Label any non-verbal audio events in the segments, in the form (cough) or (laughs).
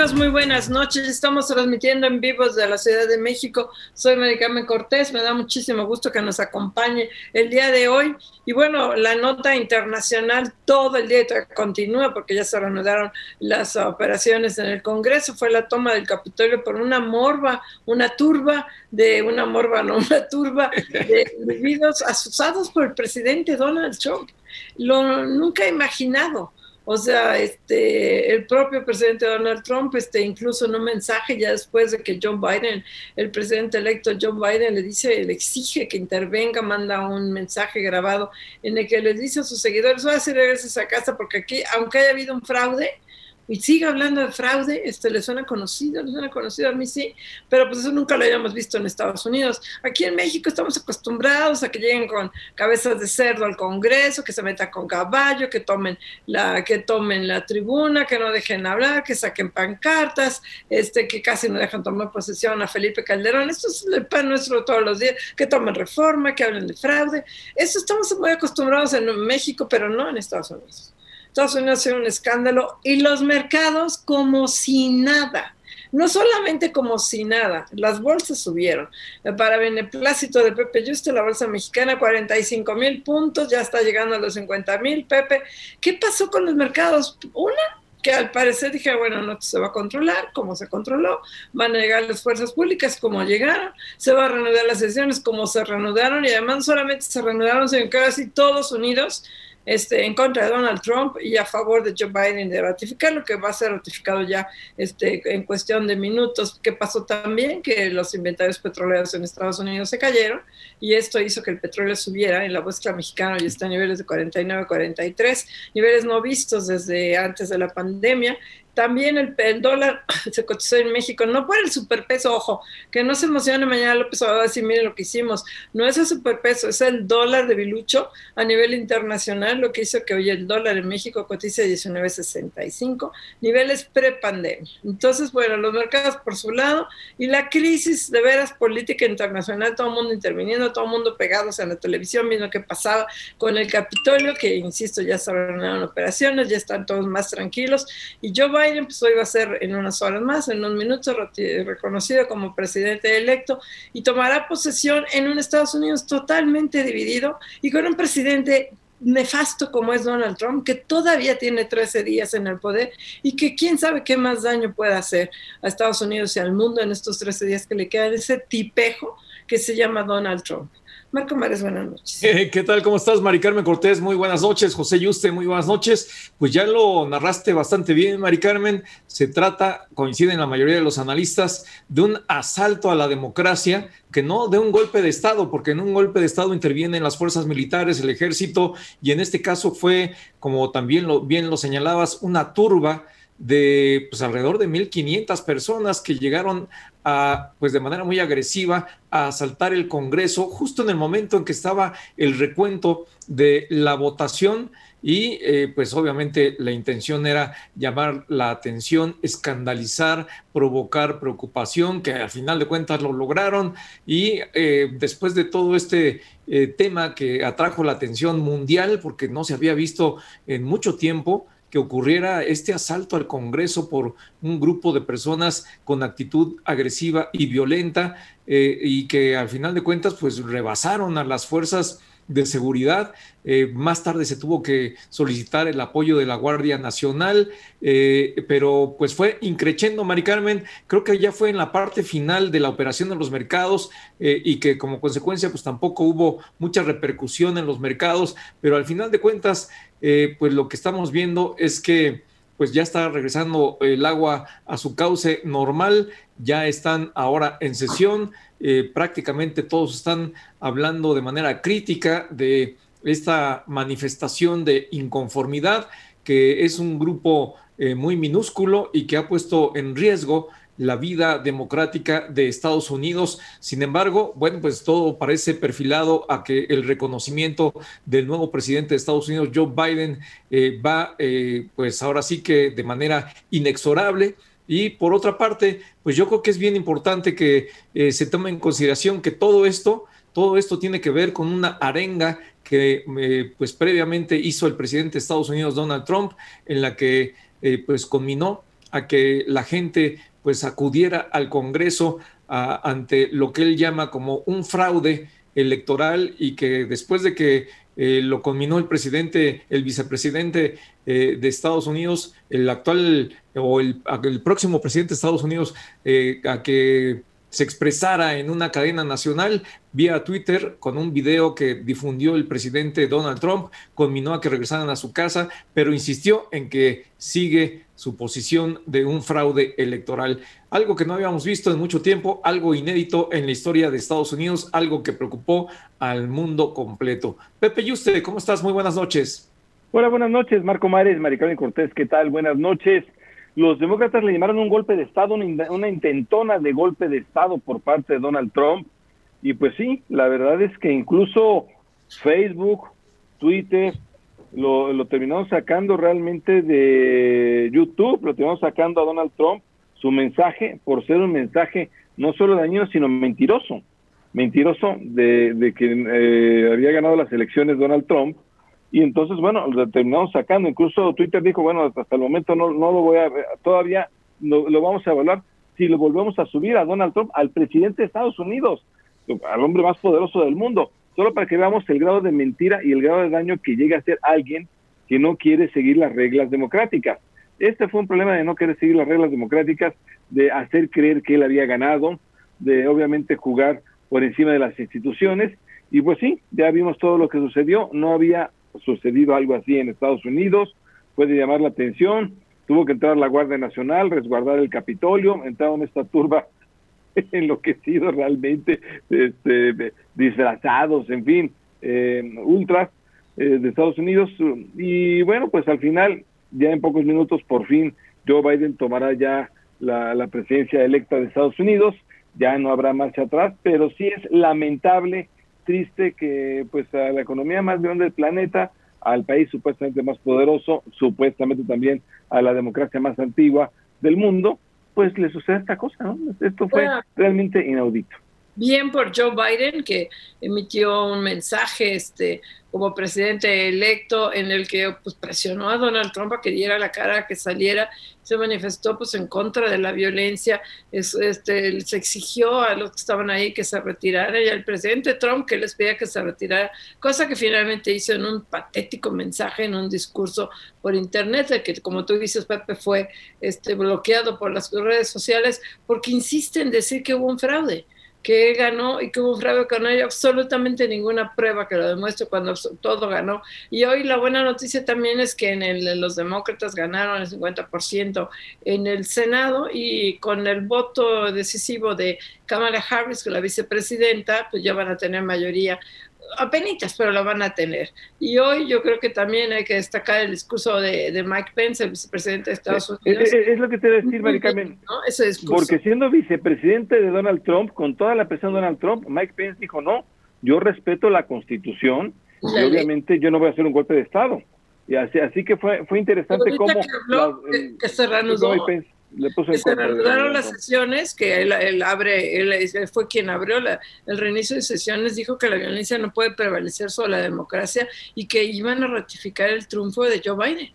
Amigos? Muy buenas noches. Estamos transmitiendo en vivo desde la Ciudad de México. Soy Maricame Cortés. Me da muchísimo gusto que nos acompañe el día de hoy. Y bueno, la nota internacional todo el día continúa porque ya se reanudaron las operaciones en el Congreso. Fue la toma del Capitolio por una morba, una turba de una morba, no una turba de individuos asusados por el presidente Donald Trump. Lo nunca he imaginado o sea, este, el propio presidente Donald Trump, este, incluso en un mensaje ya después de que John Biden, el presidente electo John Biden, le dice, le exige que intervenga, manda un mensaje grabado en el que le dice a sus seguidores, voy a hacer a casa porque aquí, aunque haya habido un fraude, y sigue hablando de fraude, este, le suena conocido, le suena conocido a mí sí, pero pues eso nunca lo habíamos visto en Estados Unidos. Aquí en México estamos acostumbrados a que lleguen con cabezas de cerdo al Congreso, que se metan con caballo, que tomen la, que tomen la tribuna, que no dejen hablar, que saquen pancartas, este, que casi no dejan tomar posesión a Felipe Calderón. Esto es el pan nuestro todos los días, que tomen reforma, que hablen de fraude. Eso estamos muy acostumbrados en México, pero no en Estados Unidos. Estados Unidos hace un escándalo y los mercados como si nada. No solamente como si nada, las bolsas subieron. Para beneplácito de Pepe Juste, la bolsa mexicana, 45 mil puntos, ya está llegando a los 50 mil. Pepe, ¿qué pasó con los mercados? Una, que al parecer dije, bueno, no se va a controlar, como se controló, van a llegar las fuerzas públicas como llegaron, se van a reanudar las sesiones como se reanudaron y además solamente se reanudaron, sino casi todos unidos este, en contra de Donald Trump y a favor de Joe Biden de ratificar lo que va a ser ratificado ya este, en cuestión de minutos. ¿Qué pasó también? Que los inventarios petroleros en Estados Unidos se cayeron y esto hizo que el petróleo subiera en la búsqueda mexicana y está a niveles de 49, 43, niveles no vistos desde antes de la pandemia también el, dólar (coughs) se cotizó en México, no por el superpeso, ojo, que no se emocione mañana López Obrador decir, miren lo que hicimos, no es el superpeso, es el dólar de bilucho a nivel internacional, lo que hizo que hoy el dólar en México cotice 19.65, niveles prepandemia. Entonces, bueno, los mercados por su lado y la crisis de veras política internacional, todo el mundo interviniendo, todo el mundo pegados en la televisión, viendo qué pasaba con el Capitolio, que insisto, ya se ordenaron operaciones, ya están todos más tranquilos, y yo Biden pues va a ser en unas horas más, en unos minutos, reconocido como presidente electo y tomará posesión en un Estados Unidos totalmente dividido y con un presidente nefasto como es Donald Trump, que todavía tiene 13 días en el poder y que quién sabe qué más daño puede hacer a Estados Unidos y al mundo en estos 13 días que le quedan, ese tipejo que se llama Donald Trump. Marco Mares, buenas noches. (laughs) ¿Qué tal? ¿Cómo estás, Mari Carmen Cortés? Muy buenas noches. José Yuste, muy buenas noches. Pues ya lo narraste bastante bien, Mari Carmen. Se trata, coinciden la mayoría de los analistas, de un asalto a la democracia, que no de un golpe de Estado, porque en un golpe de Estado intervienen las fuerzas militares, el ejército, y en este caso fue, como también lo, bien lo señalabas, una turba de pues, alrededor de 1.500 personas que llegaron a, pues de manera muy agresiva a asaltar el Congreso justo en el momento en que estaba el recuento de la votación. Y eh, pues obviamente la intención era llamar la atención, escandalizar, provocar preocupación, que al final de cuentas lo lograron. Y eh, después de todo este eh, tema que atrajo la atención mundial porque no se había visto en mucho tiempo, que ocurriera este asalto al Congreso por un grupo de personas con actitud agresiva y violenta eh, y que al final de cuentas pues rebasaron a las fuerzas de seguridad. Eh, más tarde se tuvo que solicitar el apoyo de la Guardia Nacional, eh, pero pues fue increchendo, Mari Carmen. Creo que ya fue en la parte final de la operación de los mercados y que como consecuencia pues tampoco hubo mucha repercusión en los mercados, pero al final de cuentas eh, pues lo que estamos viendo es que pues ya está regresando el agua a su cauce normal, ya están ahora en sesión. Eh, prácticamente todos están hablando de manera crítica de esta manifestación de inconformidad, que es un grupo eh, muy minúsculo y que ha puesto en riesgo la vida democrática de Estados Unidos. Sin embargo, bueno, pues todo parece perfilado a que el reconocimiento del nuevo presidente de Estados Unidos, Joe Biden, eh, va, eh, pues ahora sí que de manera inexorable. Y por otra parte, pues yo creo que es bien importante que eh, se tome en consideración que todo esto, todo esto tiene que ver con una arenga que pues previamente hizo el presidente de Estados Unidos, Donald Trump, en la que pues conminó a que la gente pues acudiera al Congreso ante lo que él llama como un fraude electoral y que después de que eh, lo conminó el presidente, el vicepresidente eh, de Estados Unidos, el actual o el, el próximo presidente de Estados Unidos, eh, a que se expresara en una cadena nacional vía Twitter con un video que difundió el presidente Donald Trump, conminó a que regresaran a su casa, pero insistió en que sigue su posición de un fraude electoral. Algo que no habíamos visto en mucho tiempo, algo inédito en la historia de Estados Unidos, algo que preocupó al mundo completo. Pepe Yuste, ¿cómo estás? Muy buenas noches. Hola, buenas noches, Marco Mares, Maricón Cortés, ¿qué tal? Buenas noches los demócratas le llamaron un golpe de Estado, una, intentona de golpe de Estado por parte de Donald Trump. Y pues sí, la verdad es que incluso Facebook, Twitter, lo, lo terminaron sacando realmente de YouTube, lo terminaron sacando a Donald Trump, su mensaje, por ser un mensaje no solo dañino, sino mentiroso. Mentiroso de, de que eh, había ganado las elecciones Donald Trump y entonces, bueno, lo terminamos sacando. Incluso Twitter dijo, bueno, hasta el momento no, no lo voy a, todavía no, lo vamos a evaluar si lo volvemos a subir a Donald Trump, al presidente de Estados Unidos, al hombre más poderoso del mundo, solo para que veamos el grado de mentira y el grado de daño que llega a ser alguien que no quiere seguir las reglas democráticas. Este fue un problema de no querer seguir las reglas democráticas, de hacer creer que él había ganado, de obviamente jugar por encima de las instituciones. Y pues sí, ya vimos todo lo que sucedió. No había sucedido algo así en Estados Unidos, puede llamar la atención, tuvo que entrar la Guardia Nacional, resguardar el Capitolio, entraron esta turba (laughs) enloquecidos realmente, este, disfrazados, en fin, eh, ultras eh, de Estados Unidos. Y bueno, pues al final, ya en pocos minutos, por fin, Joe Biden tomará ya la, la presidencia electa de Estados Unidos, ya no habrá marcha atrás, pero sí es lamentable triste que pues a la economía más grande del planeta, al país supuestamente más poderoso, supuestamente también a la democracia más antigua del mundo, pues le sucede esta cosa, ¿no? Esto fue realmente inaudito. Bien por Joe Biden, que emitió un mensaje este, como presidente electo en el que pues, presionó a Donald Trump a que diera la cara, que saliera, se manifestó pues en contra de la violencia, es, este, se exigió a los que estaban ahí que se retirara y al presidente Trump que les pedía que se retirara, cosa que finalmente hizo en un patético mensaje, en un discurso por internet, que como tú dices, Pepe, fue este, bloqueado por las redes sociales porque insiste en decir que hubo un fraude que ganó y que hubo fraude que no hay absolutamente ninguna prueba que lo demuestre cuando todo ganó. Y hoy la buena noticia también es que en el, los demócratas ganaron el 50% en el Senado y con el voto decisivo de Kamala Harris, que la vicepresidenta, pues ya van a tener mayoría apenitas, pero lo van a tener. Y hoy yo creo que también hay que destacar el discurso de, Mike Pence, el vicepresidente de Estados Unidos. Es, lo que te voy a decir, Maricarmen. (laughs) Porque siendo vicepresidente de Donald Trump, con toda la presión de Donald Trump, Mike Pence dijo, no, yo respeto la constitución y obviamente yo no voy a hacer un golpe de Estado. Y así, así que fue, fue interesante cómo... Que, que se reanudó se reanudaron las sesiones, que él, abre, él, fue quien abrió el reinicio de sesiones, dijo que la violencia no puede prevalecer sobre la democracia y que iban a ratificar el triunfo de Joe Biden.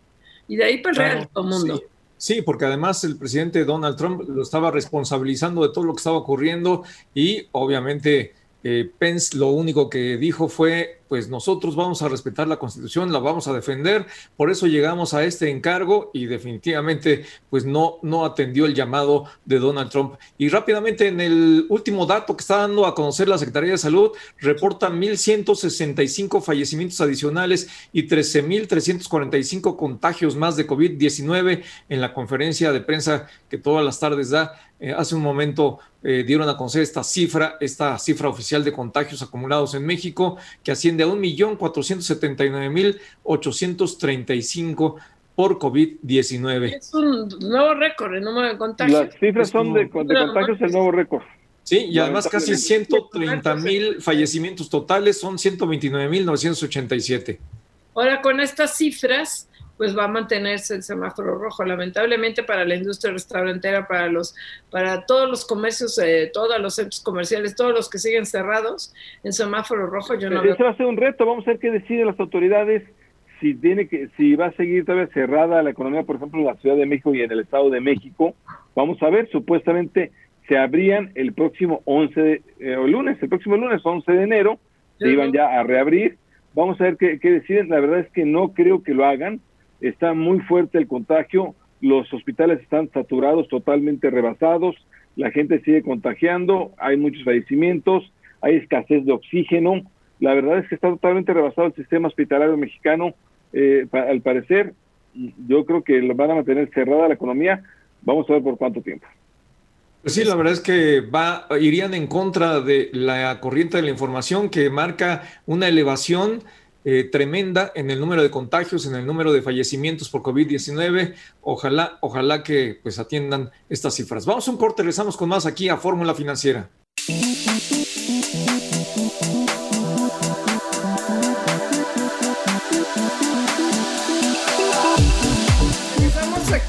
Y de ahí para el resto mundo. Sí. porque además el presidente Donald Trump lo estaba responsabilizando de todo lo que estaba ocurriendo y obviamente eh, Pence lo único que dijo fue pues nosotros vamos a respetar la Constitución, la vamos a defender, por eso llegamos a este encargo y definitivamente pues no, no atendió el llamado de Donald Trump. Y rápidamente en el último dato que está dando a conocer la Secretaría de Salud, reporta 1.165 fallecimientos adicionales y 13.345 contagios más de COVID-19 en la conferencia de prensa que todas las tardes da. Eh, hace un momento eh, dieron a conocer esta cifra, esta cifra oficial de contagios acumulados en México, que asciende a 1.479.835 por COVID-19. Es un nuevo récord el número de contagios. Las cifras son de, de contagios el nuevo récord. Sí, y además casi 130 mil fallecimientos totales, son 129 mil 987. Ahora, con estas cifras, pues va a mantenerse el semáforo rojo. Lamentablemente para la industria restaurantera, para los, para todos los comercios, eh, todos los centros comerciales, todos los que siguen cerrados en semáforo rojo, yo no Ese va a ser un reto, vamos a ver qué deciden las autoridades si tiene que, si va a seguir todavía cerrada la economía, por ejemplo, en la Ciudad de México y en el Estado de México. Vamos a ver, supuestamente se abrían el próximo 11 de, eh, o lunes, el próximo lunes 11 de enero, se iban ya a reabrir. Vamos a ver qué, qué deciden. La verdad es que no creo que lo hagan está muy fuerte el contagio, los hospitales están saturados, totalmente rebasados, la gente sigue contagiando, hay muchos fallecimientos, hay escasez de oxígeno, la verdad es que está totalmente rebasado el sistema hospitalario mexicano, eh, al parecer. Yo creo que van a mantener cerrada la economía, vamos a ver por cuánto tiempo. Pues sí, la verdad es que va, irían en contra de la corriente de la información que marca una elevación eh, tremenda en el número de contagios, en el número de fallecimientos por COVID-19. Ojalá, ojalá que pues atiendan estas cifras. Vamos a un corte, regresamos con más aquí a Fórmula Financiera.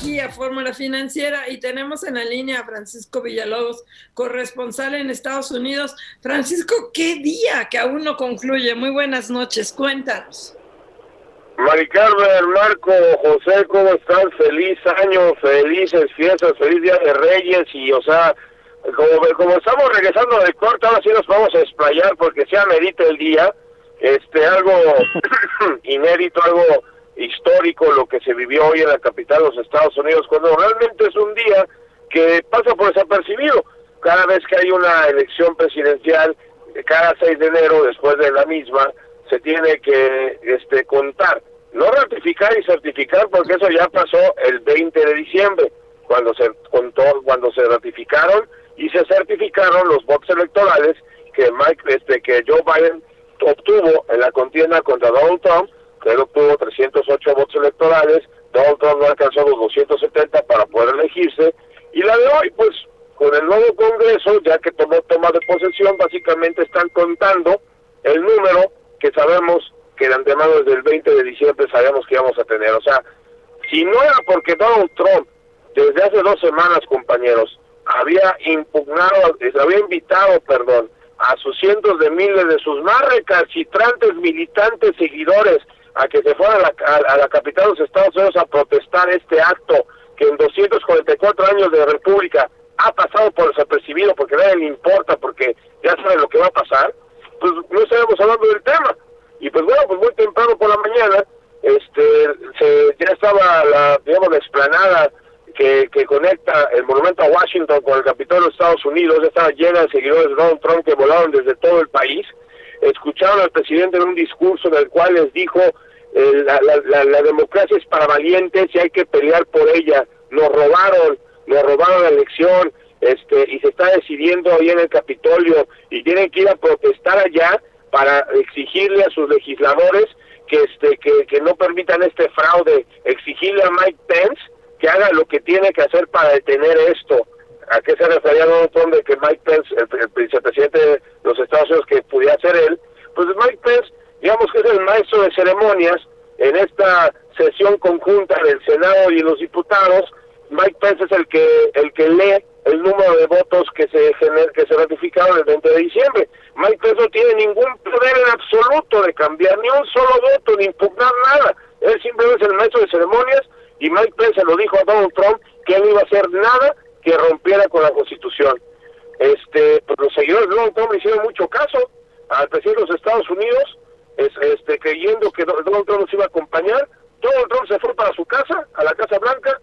Aquí a Fórmula Financiera y tenemos en la línea a Francisco Villalobos, corresponsal en Estados Unidos. Francisco, ¿qué día que aún no concluye? Muy buenas noches, cuéntanos. Mari Carmen, Marco, José, ¿cómo están? Feliz año, felices fiestas, feliz Día de Reyes y, o sea, como, como estamos regresando de corte, ahora sí nos vamos a explayar porque se amerita el día, este, algo (coughs) inédito, algo histórico lo que se vivió hoy en la capital de los Estados Unidos, cuando realmente es un día que pasa por desapercibido. Cada vez que hay una elección presidencial, cada 6 de enero, después de la misma, se tiene que este, contar. No ratificar y certificar, porque eso ya pasó el 20 de diciembre, cuando se contó, cuando se ratificaron y se certificaron los votos electorales que Mike, este, que Joe Biden obtuvo en la contienda contra Donald Trump él obtuvo 308 votos electorales, Donald Trump no alcanzó los 270 para poder elegirse, y la de hoy, pues, con el nuevo Congreso, ya que tomó toma de posesión, básicamente están contando el número que sabemos que de antemano desde el 20 de diciembre sabíamos que íbamos a tener. O sea, si no era porque Donald Trump, desde hace dos semanas, compañeros, había impugnado, había invitado, perdón, a sus cientos de miles de sus más recalcitrantes militantes seguidores a que se fuera a la, a, la capital de los Estados Unidos a protestar este acto que en 244 años de república ha pasado por desapercibido porque nadie le importa, porque ya sabe lo que va a pasar, pues no estaremos hablando del tema. Y pues bueno, pues muy temprano por la mañana, este, se, ya estaba la, digamos, la explanada que, que conecta el monumento a Washington con el Capitolio de los Estados Unidos, ya estaba llena de seguidores de Donald Trump que volaron desde todo el país. Escucharon al presidente en un discurso en el cual les dijo eh, la, la, democracia es para valientes y hay que pelear por ella. Nos robaron, nos robaron la elección, este, y se está decidiendo ahí en el Capitolio y tienen que ir a protestar allá para exigirle a sus legisladores que este que, que no permitan este fraude, exigirle a Mike Pence que haga lo que tiene que hacer para detener esto. ¿A qué se refería Donald Trump de que Mike Pence, el, el vicepresidente de los Estados Unidos, que pudiera ser él? Pues Mike Pence digamos que es el maestro de ceremonias en esta sesión conjunta del Senado y los diputados. Mike Pence es el que el que lee el número de votos que se gener, que se ratificaron el 20 de diciembre. Mike Pence no tiene ningún poder en absoluto de cambiar ni un solo voto, ni impugnar nada. Él simplemente es el maestro de ceremonias y Mike Pence lo dijo a Donald Trump que él no iba a hacer nada que rompiera con la Constitución. Este, pues los seguidores de Donald Trump hicieron mucho caso al presidente de los Estados Unidos este, creyendo que Donald Trump nos iba a acompañar. Donald Trump se fue para su casa, a la Casa Blanca,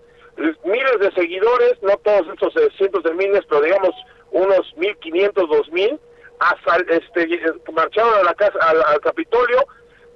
miles de seguidores, no todos estos cientos de miles, pero digamos unos 1.500, 2.000, este, marcharon a la casa, al, Capitolio,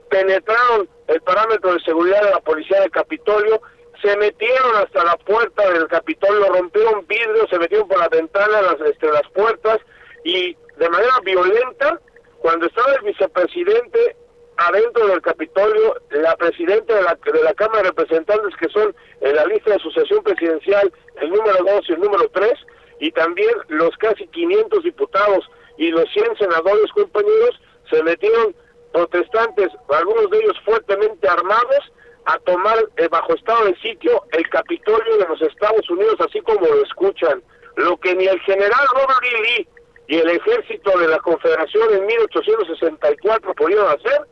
penetraron el parámetro de seguridad de la policía del Capitolio, se metieron hasta la puerta del Capitolio, rompieron vidrios, se metieron por la ventana, las, este, las puertas y de manera violenta, cuando estaba el vicepresidente adentro del Capitolio, la presidenta de la, de la Cámara de Representantes, que son en la lista de sucesión presidencial el número 2 y el número 3, y también los casi 500 diputados y los 100 senadores compañeros se metieron protestantes, algunos de ellos fuertemente armados, a tomar eh, bajo estado de sitio el Capitolio de los Estados Unidos, así como lo escuchan. Lo que ni el general Robert E. Lee y el ejército de la Confederación en 1864 pudieron hacer,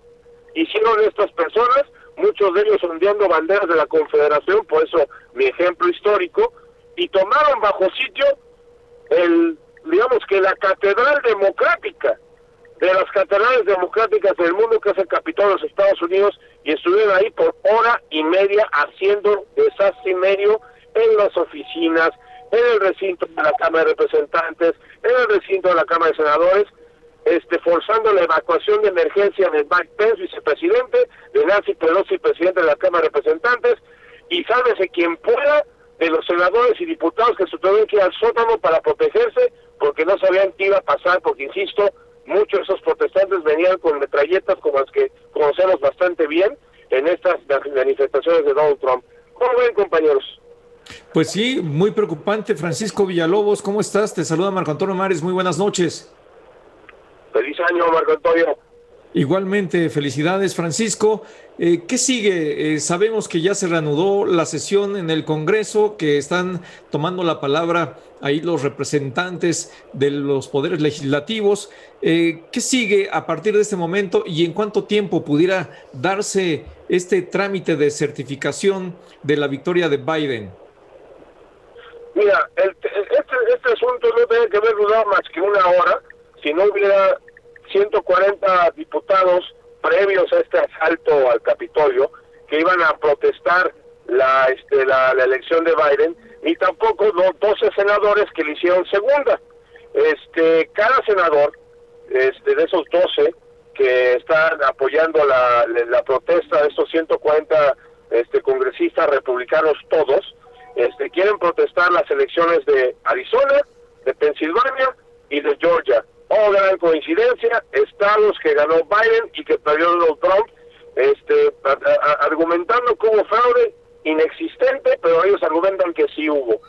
hicieron estas personas, muchos de ellos ondeando banderas de la Confederación, por eso mi ejemplo histórico, y tomaron bajo sitio el, digamos que la catedral democrática, de las catedrales democráticas del mundo, que es el Capitolio de los Estados Unidos, y estuvieron ahí por hora y media haciendo desastre y medio en las oficinas, en el recinto de la Cámara de Representantes, en el recinto de la Cámara de Senadores, este, forzando la evacuación de emergencia de Mike Pence, vicepresidente, de Nancy Pelosi, presidente de la Cámara de Representantes, y sálvese quien pueda de los senadores y diputados que se tuvieron que ir al sótano para protegerse, porque no sabían qué iba a pasar, porque insisto, muchos de esos protestantes venían con metralletas como las que conocemos bastante bien en estas manifestaciones de Donald Trump. ¿Cómo ven, compañeros? Pues sí, muy preocupante. Francisco Villalobos, ¿cómo estás? Te saluda Marco Antonio Mares, muy buenas noches. Feliz año, Marco Antonio. Igualmente, felicidades Francisco. Eh, ¿Qué sigue? Eh, sabemos que ya se reanudó la sesión en el Congreso, que están tomando la palabra ahí los representantes de los poderes legislativos. Eh, ¿Qué sigue a partir de este momento y en cuánto tiempo pudiera darse este trámite de certificación de la victoria de Biden? Mira, este, este, asunto no tiene que haber durado más que una hora si no hubiera 140 diputados previos a este asalto al Capitolio que iban a protestar la, este, la, elección de Biden y tampoco los 12 senadores que le hicieron segunda. Este, cada senador este, de esos 12 que están apoyando la, la protesta de estos 140 este, congresistas republicanos todos, este, quieren protestar las elecciones de Arizona, de Pensilvania y de Georgia oh gran coincidencia, estados que ganó Biden y que perdió Donald Trump, este, argumentando que hubo fraude inexistente, pero ellos argumentan que sí hubo.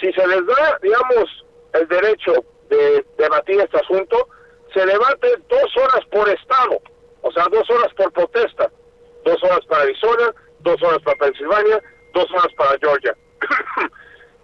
Si se les da, digamos, el derecho de debatir este asunto, se debate dos horas por estado, o sea, dos horas por protesta, dos horas para Arizona, dos horas para Pensilvania, dos horas para Georgia. (coughs)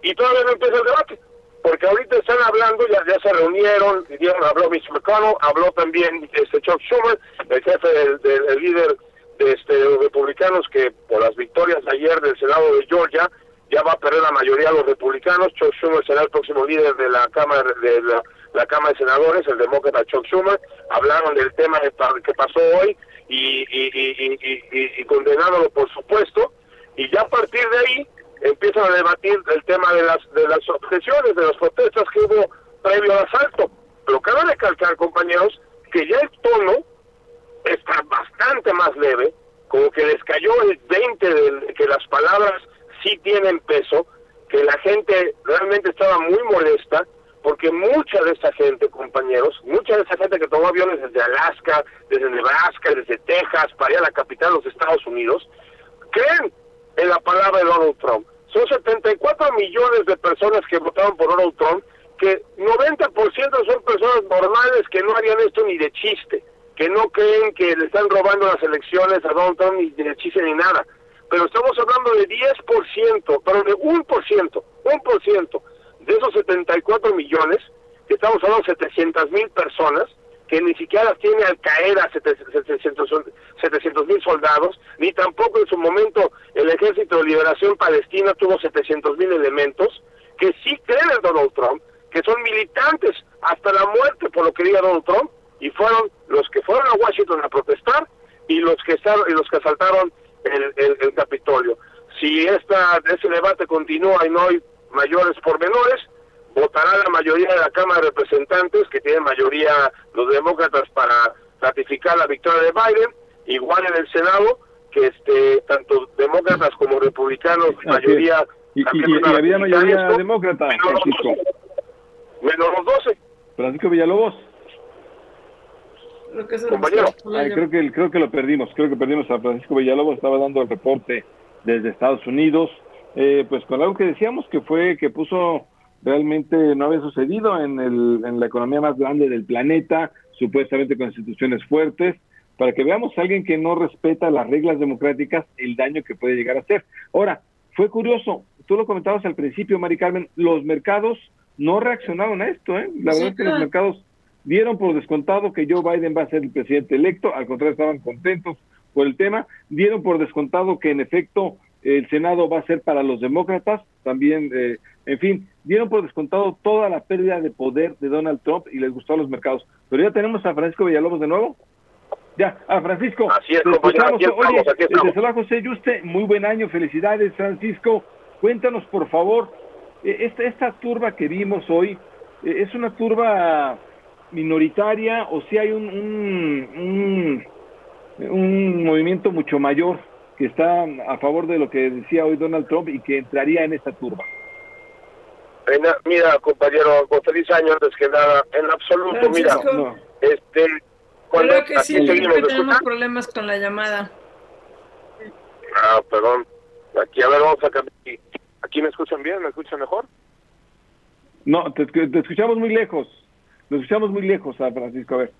y todavía no empieza el debate porque ahorita están hablando, ya, ya se reunieron, habló Mitch McConnell, habló también este Chuck Schumer, el jefe del, líder de este, los republicanos que por las victorias ayer del Senado de Georgia ya va a perder la mayoría de los republicanos. Chuck Schumer será el próximo líder de la Cámara de la, Cámara de Senadores, el demócrata Chuck Schumer. Hablaron del tema que pasó hoy y, y, y, y condenándolo por supuesto. Y ya a partir de ahí empiezan a debatir el tema de las de las objeciones, de las protestas que hubo previo al asalto. Pero cabe recalcar, compañeros, que ya el tono está bastante más leve, como que les cayó el 20 de que las palabras sí tienen peso, que la gente realmente estaba muy molesta, porque mucha de esa gente, compañeros, mucha de esa gente que tomó aviones desde Alaska, desde Nebraska, desde Texas, para ir a la capital de los Estados Unidos, creen en la palabra de Donald Trump. Son 74 millones de personas que votaron por Donald Trump, que 90% son personas normales que no harían esto ni de chiste, que no creen que le están robando las elecciones a Donald Trump ni de chiste ni nada. Pero estamos hablando de 10%, pero de 1%, 1% de esos 74 millones, que estamos hablando de 700 mil personas, que ni siquiera tiene Al Qaeda 700 mil soldados, ni tampoco en su momento el Ejército de Liberación Palestina tuvo 700 mil elementos, que sí creen en Donald Trump, que son militantes hasta la muerte por lo que diga Donald Trump, y fueron los que fueron a Washington a protestar, y los que y los que asaltaron el, el, Capitolio. Si esta ese debate continúa y no hay mayores pormenores, votará la mayoría de la Cámara de Representantes, que tiene mayoría los demócratas para ratificar la victoria de Biden, igual en el Senado, que este tanto demócratas como republicanos, mayoría... Y, había mayoría demócrata, Francisco. menos los 12. Francisco Villalobos. Compañero. creo, que, creo que lo perdimos, creo que perdimos a Francisco Villalobos, estaba dando el reporte desde Estados Unidos, eh, pues con algo que decíamos que fue que puso realmente no había sucedido en, el, en la economía más grande del planeta, supuestamente con instituciones fuertes, para que veamos a alguien que no respeta las reglas democráticas, el daño que puede llegar a hacer. Ahora, fue curioso, tú lo comentabas al principio, Mari Carmen, los mercados no reaccionaron a esto, ¿eh? La verdad es que los mercados dieron por descontado que Joe Biden va a ser el presidente electo, al contrario, estaban contentos por el tema, dieron por descontado que en efecto el Senado va a ser para los demócratas, también, eh, en fin, dieron por descontado toda la pérdida de poder de Donald Trump y les gustó a los mercados. Pero ya tenemos a Francisco Villalobos de nuevo. Ya, a Francisco. Así es, compañero, Oye, José Yuste, muy buen año, felicidades, Francisco. Cuéntanos, por favor, e, esta, esta turba que vimos hoy, e, ¿es una turba minoritaria o si hay un, un, un movimiento mucho mayor? que está a favor de lo que decía hoy Donald Trump y que entraría en esta turba. mira, compañero, con feliz año antes que nada, en absoluto, mira, este, cuando Creo que sí, tenemos problemas con la llamada. Ah, perdón. Aquí, a ver, vamos a cambiar. ¿Aquí me escuchan bien? ¿Me escuchan mejor? No, te, escuchamos muy lejos. Nos escuchamos muy lejos, a Francisco, a ver.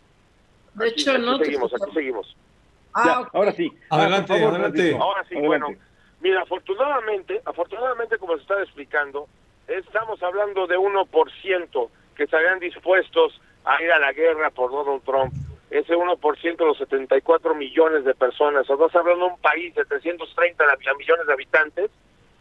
De hecho, no. Aquí seguimos, aquí seguimos. Ah, ahora sí. Adelante, adelante. Ahora sí, bueno. Mira, afortunadamente, afortunadamente, como se está explicando, estamos hablando de 1% que estarían dispuestos a ir a la guerra por Donald Trump. Ese 1% de los 74 millones de personas. Estamos hablando de un país de 330 millones de habitantes.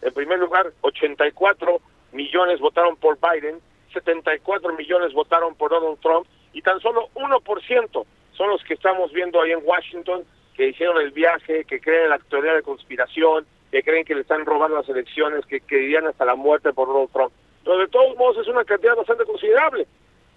En primer lugar, 84 millones votaron por Biden, 74 millones votaron por Donald Trump y tan solo 1% son los que estamos viendo ahí en Washington que hicieron el viaje, que creen en la teoría de conspiración, que creen que le están robando las elecciones, que, que hasta la muerte por Donald Trump. Pero de todos modos es una cantidad bastante considerable.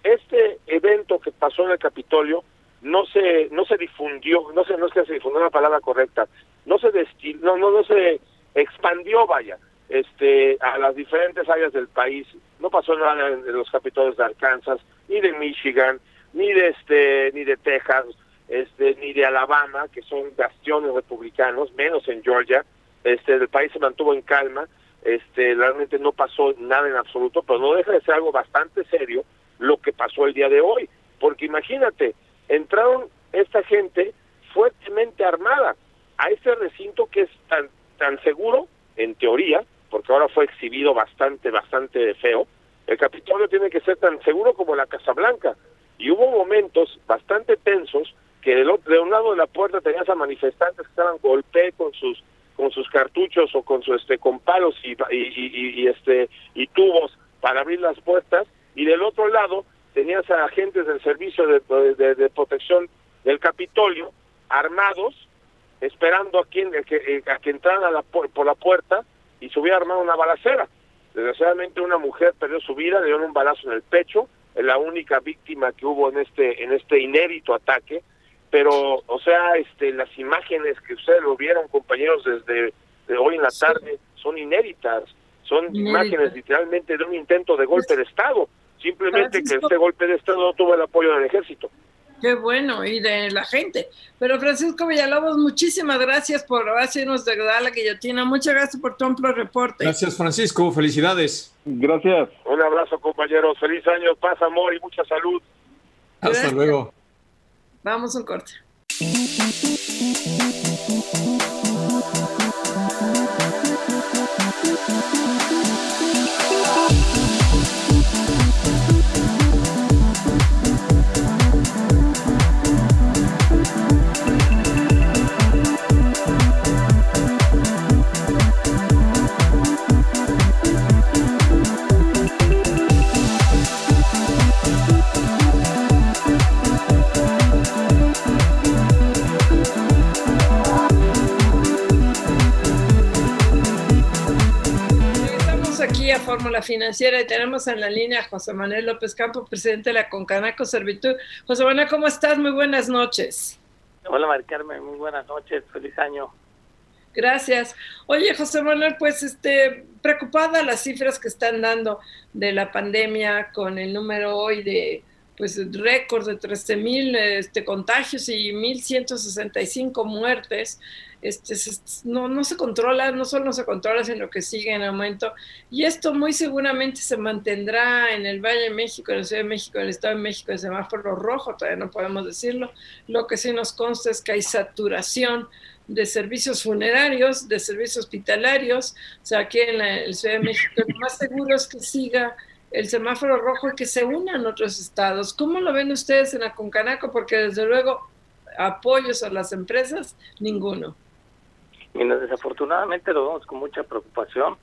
Este evento que pasó en el Capitolio no se no se difundió, no sé, no es que se difundió la palabra correcta, no se destil, no, no, no se expandió, vaya, este a las diferentes áreas del país. No pasó nada en los capitolios de Arkansas, ni de Michigan, ni de este ni de Texas este, ni de Alabama, que son bastiones republicanos, menos en Georgia. Este, el país se mantuvo en calma, este, realmente no pasó nada en absoluto, pero no deja de ser algo bastante serio lo que pasó el día de hoy, porque imagínate, entraron esta gente fuertemente armada a este recinto que es tan, tan seguro, en teoría, porque ahora fue exhibido bastante, bastante feo, el Capitolio tiene que ser tan seguro como la Casa Blanca, y hubo momentos bastante tensos que de un lado de la puerta tenías a manifestantes que estaban golpe con sus con sus cartuchos o con su este con palos y, y, este y tubos para abrir las puertas. Y del otro lado tenías a agentes del servicio de, de, protección del Capitolio armados esperando a quien a que, a que entraran a la, por la puerta y se hubiera armado una balacera. Desgraciadamente una mujer perdió su vida le dieron un balazo en el pecho es la única víctima que hubo en este en este inédito ataque pero o sea este las imágenes que ustedes lo vieron compañeros desde hoy en la tarde son inéditas son imágenes literalmente de un intento de golpe de estado simplemente que este golpe de estado no tuvo el apoyo del ejército Qué bueno, y de la gente. Pero Francisco Villalobos, muchísimas gracias por hacernos de la guillotina. Muchas gracias por tu amplio reporte. Gracias, Francisco. Felicidades. Gracias. Un abrazo, compañeros. Feliz año, paz, amor y mucha salud. Hasta luego. Vamos a un corte. Fórmula Financiera y tenemos en la línea a José Manuel López Campo, presidente de la Concanaco Servitud. José Manuel, ¿cómo estás? Muy buenas noches. Hola, Mari Carmen, muy buenas noches, feliz año. Gracias. Oye, José Manuel, pues este, preocupada las cifras que están dando de la pandemia con el número hoy de pues récord de 13 mil este, contagios y 1.165 muertes. Este, no, no se controla, no solo no se controla, sino que sigue en aumento. Y esto muy seguramente se mantendrá en el Valle de México, en la Ciudad de México, en el Estado de México, en semáforo rojo, todavía no podemos decirlo. Lo que sí nos consta es que hay saturación de servicios funerarios, de servicios hospitalarios. O sea, aquí en la, Ciudad de México lo más seguro es que siga el semáforo rojo y que se unan otros estados. ¿Cómo lo ven ustedes en la Concanaco? Porque desde luego apoyos a las empresas, ninguno. desafortunadamente lo vemos con mucha preocupación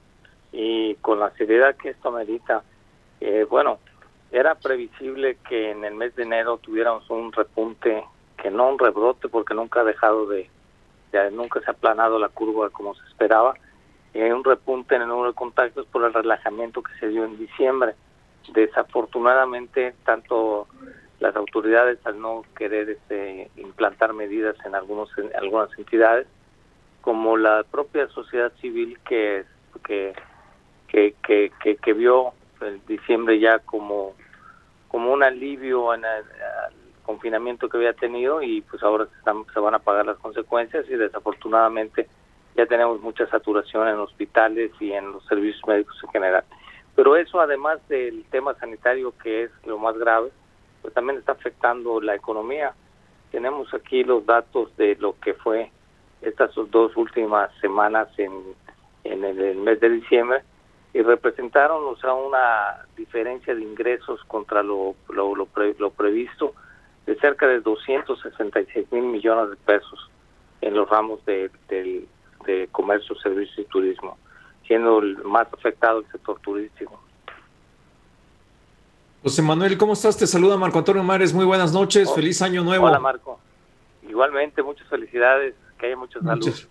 y con la seriedad que esto medita. Eh, bueno, era previsible que en el mes de enero tuviéramos un repunte, que no un rebrote, porque nunca ha dejado de, nunca se ha aplanado la curva como se esperaba, eh, un repunte en el número de contactos por el relajamiento que se dio en diciembre. Desafortunadamente, tanto las autoridades al no querer este, implantar medidas en, algunos, en algunas entidades, como la propia sociedad civil que, que, que, que, que, vio el diciembre ya como, como un alivio el, confinamiento que había tenido y pues ahora se, van a pagar las consecuencias y desafortunadamente ya tenemos mucha saturación en hospitales y en los servicios médicos en general. Pero eso además del tema sanitario que es lo más grave, pues también está afectando la economía. Tenemos aquí los datos de lo que fue estas dos últimas semanas en, en el, mes de diciembre y representaron o sea, una diferencia de ingresos contra lo, lo, lo previsto de cerca de 266 mil millones de pesos en los ramos de, comercio, servicios y turismo, siendo el más afectado el sector turístico. José Manuel, ¿cómo estás? Te saluda Marco Antonio Mares, muy buenas noches, oh, feliz año nuevo. Hola Marco, igualmente muchas felicidades, que haya muchos saludos.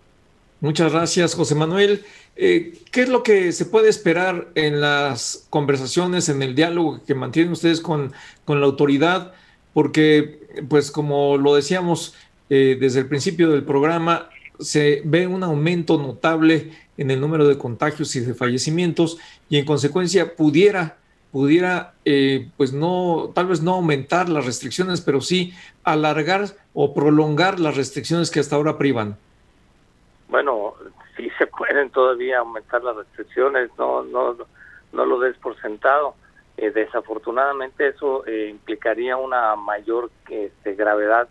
Muchas, gracias, José Manuel. Eh, ¿Qué es lo que se puede esperar en las conversaciones, en el diálogo que mantienen ustedes con, con la autoridad? porque, pues como lo decíamos eh, desde el principio del programa, se ve un aumento notable en el número de contagios y de fallecimientos y en consecuencia pudiera pudiera eh, pues no tal vez no aumentar las restricciones pero sí alargar o prolongar las restricciones que hasta ahora privan. Bueno sí se pueden todavía aumentar las restricciones no no no lo des por sentado. Eh, desafortunadamente eso eh, implicaría una mayor este, gravedad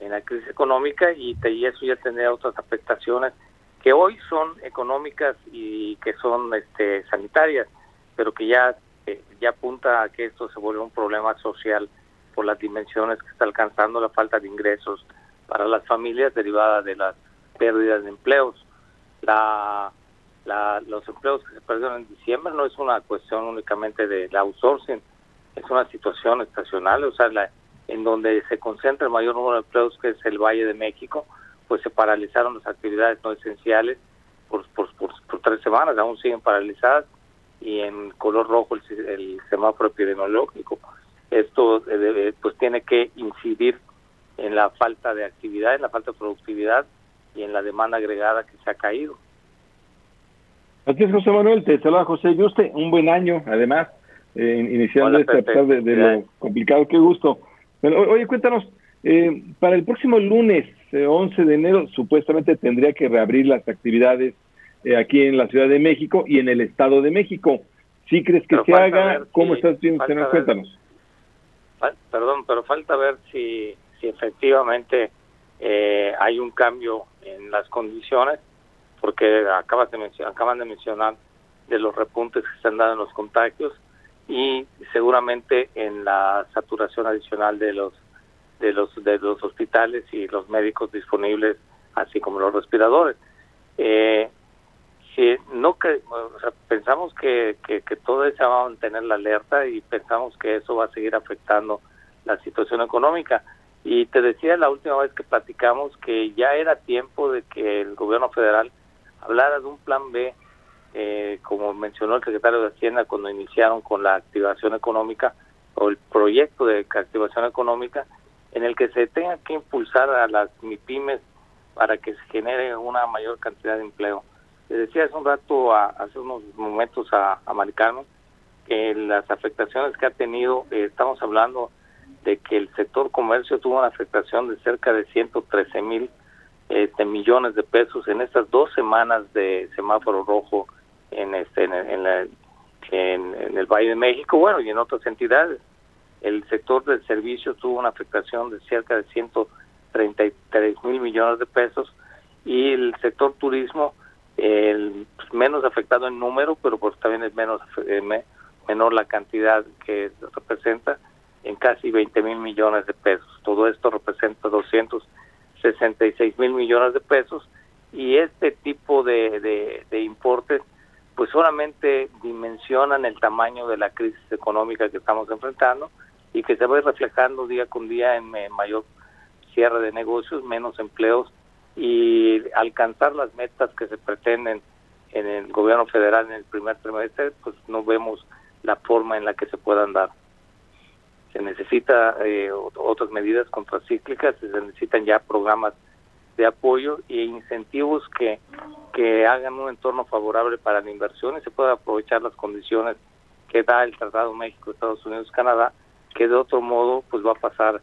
en la crisis económica y, eso ya tendría otras afectaciones que hoy son económicas y que son este, sanitarias, pero que ya, eh, ya apunta a que esto se vuelve un problema social por las dimensiones que está alcanzando la falta de ingresos para las familias derivada de las pérdidas de empleos. La los empleos que se perdieron en diciembre no es una cuestión únicamente de outsourcing, es una situación estacional, o sea, en donde se concentra el mayor número de empleos, que es el Valle de México, pues se paralizaron las actividades no esenciales por, por, tres semanas, aún siguen paralizadas, y en color rojo el, el semáforo epidemiológico. Esto eh, pues tiene que incidir en la falta de actividad, en la falta de productividad y en la demanda agregada que se ha caído. Así es, José Manuel, te saluda José Yuste, un buen año, además, eh, iniciando este, a pesar de, lo complicado, qué gusto. Oye, cuéntanos, eh, para el próximo lunes, 11 eh, de enero, supuestamente tendría que reabrir las actividades eh, aquí en la Ciudad de México y en el Estado de México. ¿Sí crees que se haga? ¿Cómo estás viendo? Cuéntanos. Perdón, pero falta ver si, si efectivamente hay un cambio en las condiciones porque acabas de acaban de mencionar de los repuntes que se han dado en los contagios y seguramente en la saturación adicional de los de los de los hospitales y los médicos disponibles así como los respiradores. Eh, si no que pensamos que, que, que todo eso va a mantener la alerta y pensamos que eso va a seguir afectando la situación económica. Y te decía la última vez que platicamos que ya era tiempo de que el gobierno federal hablara de un plan B eh, como mencionó el secretario de Hacienda cuando iniciaron con la activación económica o el proyecto de activación económica, en el que se tenga que impulsar a las MIPIMES para que se genere una mayor cantidad de empleo. Le decía hace un rato, hace unos momentos a, a Mari que las afectaciones que ha tenido, eh, estamos hablando de que el sector comercio tuvo una afectación de cerca de 113 mil este, millones de pesos en estas dos semanas de semáforo rojo en este en, en, el Valle de México, bueno, y en otras entidades. El sector del servicio tuvo una afectación de cerca de 133 mil millones de pesos y el sector turismo, el pues, menos afectado en número, pero pues también es menos eh, menor la cantidad que representa en casi 20 mil millones de pesos. Todo esto representa 266 mil millones de pesos y este tipo de, de importes pues solamente dimensionan el tamaño de la crisis económica que estamos enfrentando y que se va reflejando día con día en mayor cierre de negocios, menos empleos y alcanzar las metas que se pretenden en el gobierno federal en el primer trimestre, pues no vemos la forma en la que se puedan dar. Se necesita eh, otras medidas contracíclicas, se necesitan ya programas de apoyo e incentivos que, que hagan un entorno favorable para la inversión y se puedan aprovechar las condiciones que da el Tratado México, Estados Unidos, Canadá, que de otro modo pues va a pasar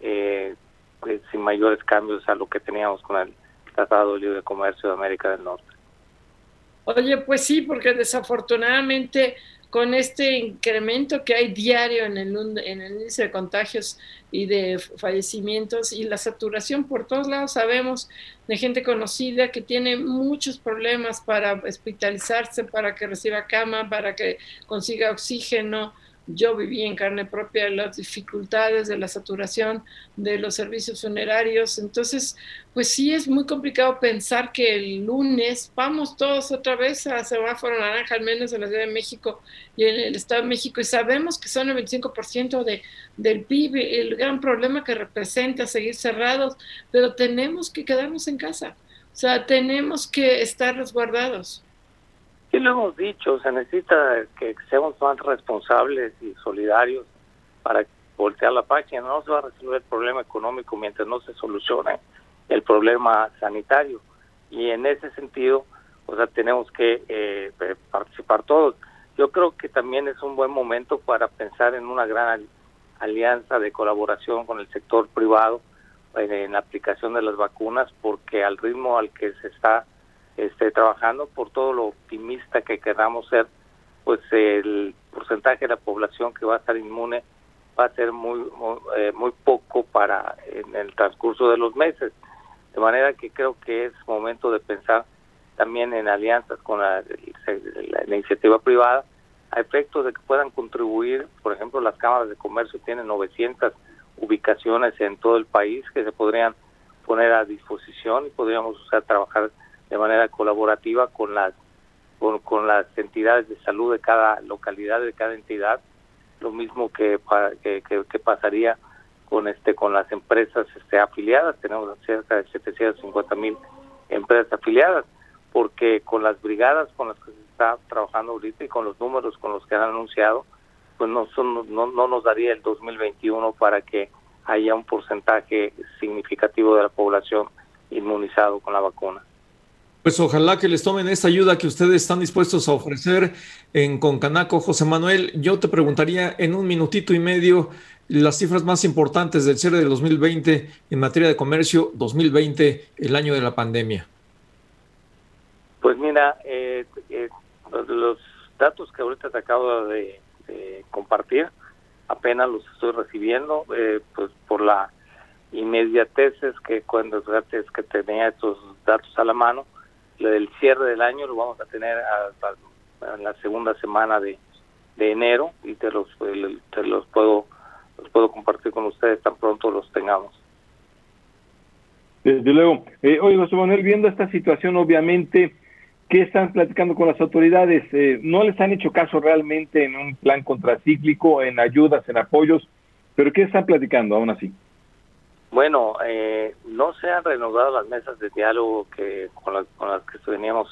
eh, pues, sin mayores cambios a lo que teníamos con el Tratado de Libre Comercio de América del Norte. Oye, pues sí, porque desafortunadamente con este incremento que hay diario en el, en el índice de contagios y de fallecimientos y la saturación por todos lados, sabemos de gente conocida que tiene muchos problemas para hospitalizarse, para que reciba cama, para que consiga oxígeno, yo viví en carne propia las dificultades de la saturación de los servicios funerarios. Entonces, pues sí es muy complicado pensar que el lunes vamos todos otra vez a semáforo naranja, al menos en la Ciudad de México y en el Estado de México, y sabemos que son el 25% de, del PIB, el gran problema que representa seguir cerrados, pero tenemos que quedarnos en casa. O sea, tenemos que estar resguardados. Sí lo hemos dicho, se necesita que seamos más responsables y solidarios para voltear la página. No se va a resolver el problema económico mientras no se solucione el problema sanitario. Y en ese sentido, o sea, tenemos que eh, participar todos. Yo creo que también es un buen momento para pensar en una gran alianza de colaboración con el sector privado en, en la aplicación de las vacunas, porque al ritmo al que se está esté trabajando por todo lo optimista que queramos ser, pues el porcentaje de la población que va a estar inmune va a ser muy muy, eh, poco para en el transcurso de los meses. De manera que creo que es momento de pensar también en alianzas con la, iniciativa privada a efectos de que puedan contribuir, por ejemplo, las cámaras de comercio tienen 900 ubicaciones en todo el país que se podrían poner a disposición y podríamos usar trabajar de manera colaborativa con las con, las entidades de salud de cada localidad de cada entidad lo mismo que, que, pasaría con este con las empresas este, afiliadas tenemos cerca de 750 mil empresas afiliadas porque con las brigadas con las que se está trabajando ahorita y con los números con los que han anunciado pues no son no, no nos daría el 2021 para que haya un porcentaje significativo de la población inmunizado con la vacuna. Pues ojalá que les tomen esta ayuda que ustedes están dispuestos a ofrecer en Concanaco. José Manuel, yo te preguntaría en un minutito y medio las cifras más importantes del cierre del 2020 en materia de comercio 2020, el año de la pandemia. Pues mira, eh, eh, los datos que ahorita te acabo de, compartir, apenas los estoy recibiendo, eh, pues por la inmediatez que cuando es que tenía estos datos a la mano, el cierre del año lo vamos a tener en la segunda semana de, enero y te los, te los puedo los puedo compartir con ustedes tan pronto los tengamos. Desde luego. Eh, oye, José Manuel, viendo esta situación, obviamente, ¿qué están platicando con las autoridades? Eh, ¿No les han hecho caso realmente en un plan contracíclico, en ayudas, en apoyos? ¿Pero qué están platicando aún así? Bueno, eh, no se han reanudado las mesas de diálogo que con, las, con las que veníamos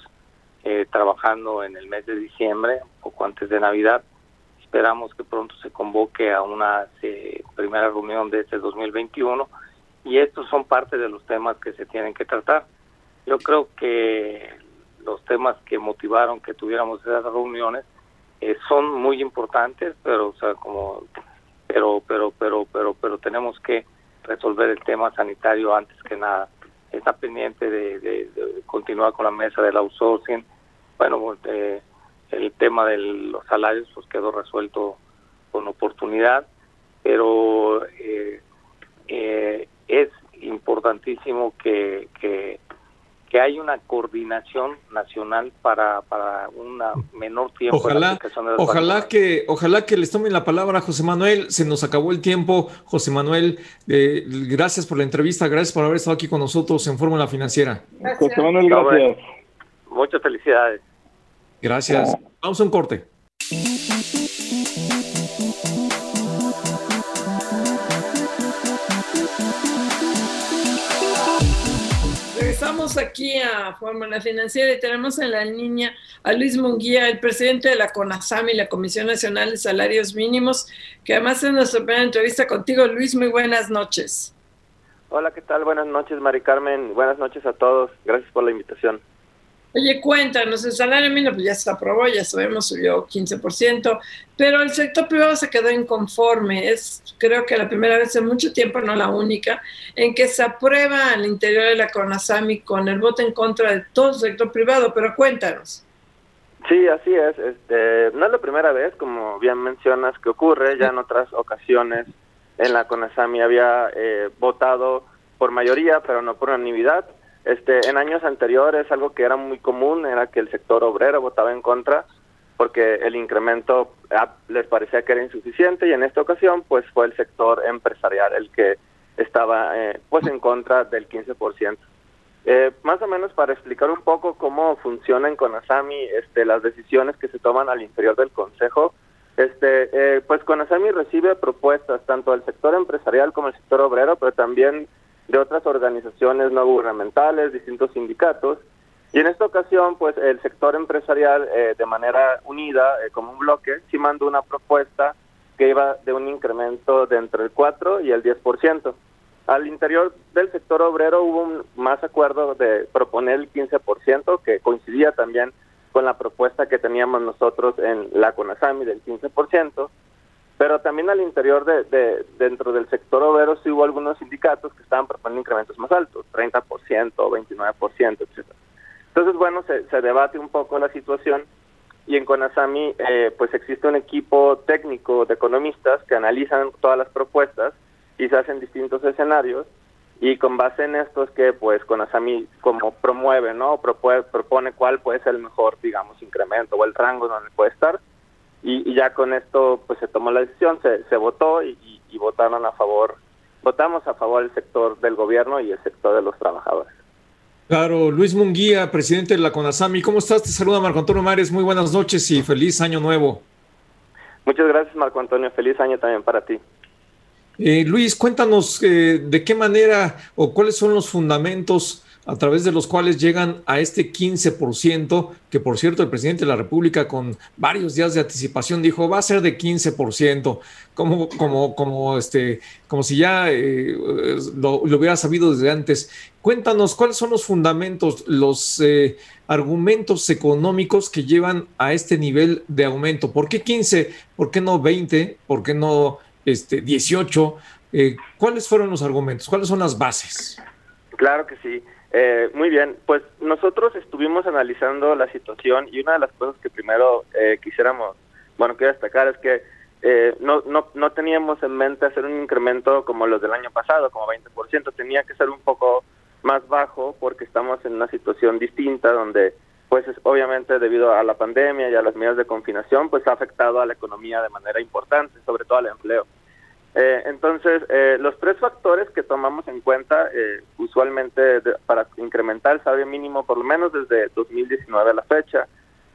eh, trabajando en el mes de diciembre, poco antes de Navidad. Esperamos que pronto se convoque a una primera reunión de este 2021 y estos son parte de los temas que se tienen que tratar. Yo creo que los temas que motivaron que tuviéramos esas reuniones eh, son muy importantes, pero o sea, como pero pero pero pero pero tenemos que resolver el tema sanitario antes que nada. Está pendiente de, continuar con la mesa del outsourcing. Bueno, eh, el tema de los salarios pues quedó resuelto con oportunidad, pero eh, eh, es importantísimo que, que, que hay una coordinación nacional para, para un menor tiempo. Ojalá, ojalá que, ojalá que les tomen la palabra, José Manuel. Se nos acabó el tiempo, José Manuel. Eh, gracias por la entrevista, gracias por haber estado aquí con nosotros en Fórmula Financiera. José Manuel, gracias. Muchas felicidades. Gracias. Vamos a un corte. Aquí a Fórmula Financiera y tenemos en la línea a Luis Munguía, el presidente de la CONASAMI, la Comisión Nacional de Salarios Mínimos, que además es nuestra primera entrevista contigo. Luis, muy buenas noches. Hola, ¿qué tal? Buenas noches, Mari Carmen. Buenas noches a todos. Gracias por la invitación. Oye, cuéntanos, el salario mínimo pues ya se aprobó, ya sabemos, subió 15%, pero el sector privado se quedó inconforme. Es, creo que la primera vez en mucho tiempo, no la única, en que se aprueba al interior de la CONASAMI con el voto en contra de todo el sector privado, pero cuéntanos. Sí, así es. Este, no es la primera vez, como bien mencionas, que ocurre. Ya en otras ocasiones en la CONASAMI había eh, votado por mayoría, pero no por unanimidad este, en años anteriores algo que era muy común era que el sector obrero votaba en contra porque el incremento ah, les parecía que era insuficiente y en esta ocasión pues fue el sector empresarial el que estaba eh, pues en contra del 15%. Eh, más o menos para explicar un poco cómo funciona en Conasami este, las decisiones que se toman al interior del Consejo, este, eh, pues Conasami recibe propuestas tanto del sector empresarial como del sector obrero, pero también de otras organizaciones no gubernamentales, distintos sindicatos. Y en esta ocasión, pues el sector empresarial, eh, de manera unida, eh, como un bloque, sí mandó una propuesta que iba de un incremento de entre el 4 y el 10%. Al interior del sector obrero hubo un más acuerdo de proponer el 15%, que coincidía también con la propuesta que teníamos nosotros en la CONASAMI del 15%. Pero también al interior de, dentro del sector obrero sí hubo algunos sindicatos que estaban proponiendo incrementos más altos, 30%, 29%, etcétera. Entonces, bueno, se, se, debate un poco la situación y en CONASAMI eh, pues existe un equipo técnico de economistas que analizan todas las propuestas y se hacen distintos escenarios y con base en esto es que pues CONASAMI como promueve, ¿no? Propone, propone cuál puede ser el mejor, digamos, incremento o el rango donde puede estar y, ya con esto pues se tomó la decisión, se, se votó y, votaron a favor, votamos a favor del sector del gobierno y el sector de los trabajadores. Claro, Luis Munguía, presidente de la CONASAMI, ¿cómo estás? Te saluda Marco Antonio Mares, muy buenas noches y feliz año nuevo. Muchas gracias Marco Antonio, feliz año también para ti. Eh, Luis, cuéntanos eh, de qué manera o cuáles son los fundamentos a través de los cuales llegan a este 15%, que por cierto el presidente de la República con varios días de anticipación dijo va a ser de 15%, como, como, como, este, como si ya eh, lo, hubiera sabido desde antes. Cuéntanos cuáles son los fundamentos, los eh, argumentos económicos que llevan a este nivel de aumento. ¿Por qué 15? ¿Por qué no 20? ¿Por qué no este, 18? Eh, ¿Cuáles fueron los argumentos? ¿Cuáles son las bases? Claro que sí. Eh, muy bien, pues nosotros estuvimos analizando la situación y una de las cosas que primero eh, quisiéramos, bueno, quiero destacar es que eh, no, no, no teníamos en mente hacer un incremento como los del año pasado, como 20%, tenía que ser un poco más bajo porque estamos en una situación distinta donde pues es, obviamente debido a la pandemia y a las medidas de confinación pues ha afectado a la economía de manera importante, sobre todo al empleo. Eh, entonces, eh, los tres factores que tomamos en cuenta eh, usualmente para incrementar el salario mínimo, por lo menos desde 2019 a la fecha,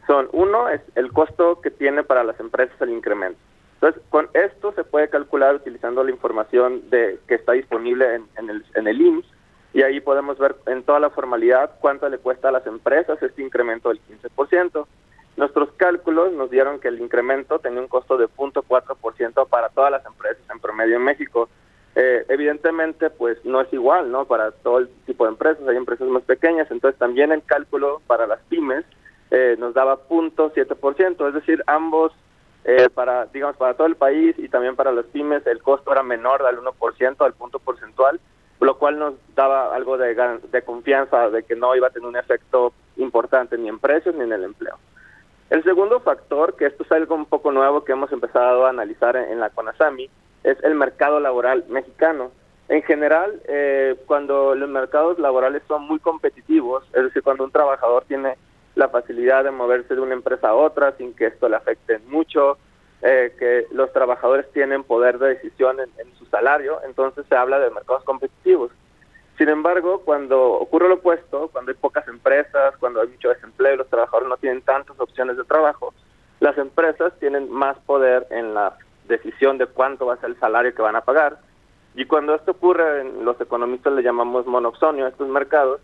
son uno, es el costo que tiene para las empresas el incremento. Entonces, con esto se puede calcular utilizando la información de que está disponible en, el, en el IMSS, y ahí podemos ver en toda la formalidad cuánto le cuesta a las empresas este incremento del 15%. Nuestros cálculos nos dieron que el incremento tenía un costo de 0.4% para todas las empresas en promedio en México. Eh, evidentemente, pues no es igual, ¿no? Para todo el tipo de empresas, hay empresas más pequeñas, entonces también el cálculo para las pymes eh, nos daba 0.7%, es decir, ambos eh, para, digamos, para todo el país y también para las pymes el costo era menor del 1%, al punto porcentual, lo cual nos daba algo de, de confianza de que no iba a tener un efecto importante ni en precios ni en el empleo. El segundo factor, que esto es algo un poco nuevo que hemos empezado a analizar en, la CONASAMI, es el mercado laboral mexicano. En general, eh, cuando los mercados laborales son muy competitivos, es decir, cuando un trabajador tiene la facilidad de moverse de una empresa a otra sin que esto le afecte mucho, eh, que los trabajadores tienen poder de decisión en, su salario, entonces se habla de mercados competitivos. Sin embargo, cuando ocurre lo opuesto, cuando hay pocas empresas, cuando hay mucho desempleo, los trabajadores no tienen tantas opciones de trabajo, las empresas tienen más poder en la decisión de cuánto va a ser el salario que van a pagar. Y cuando esto ocurre, los economistas le llamamos monoxonio a estos mercados,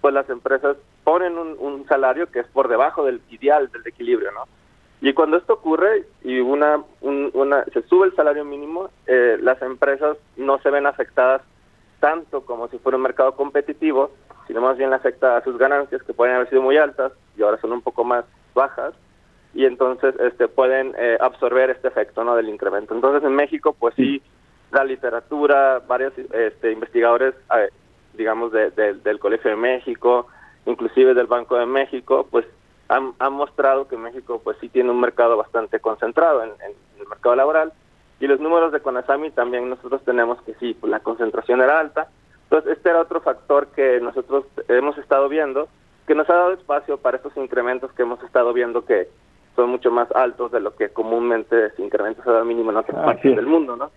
pues las empresas ponen un, salario que es por debajo del ideal, del equilibrio, ¿no? Y cuando esto ocurre y una, una se sube el salario mínimo, eh, las empresas no se ven afectadas tanto como si fuera un mercado competitivo, sino más bien le afecta a sus ganancias que pueden haber sido muy altas y ahora son un poco más bajas y entonces este pueden eh, absorber este efecto no del incremento. Entonces en México pues sí la literatura, varios este, investigadores eh, digamos del Colegio de México, inclusive del Banco de México, pues han, mostrado que México pues sí tiene un mercado bastante concentrado en, el mercado laboral y los números de Conasami también nosotros tenemos que sí, pues la concentración era alta. Entonces este era otro factor que nosotros hemos estado viendo, que nos ha dado espacio para estos incrementos que hemos estado viendo que son mucho más altos de lo que comúnmente se incrementa el mínimo en otras partes del mundo, ¿no?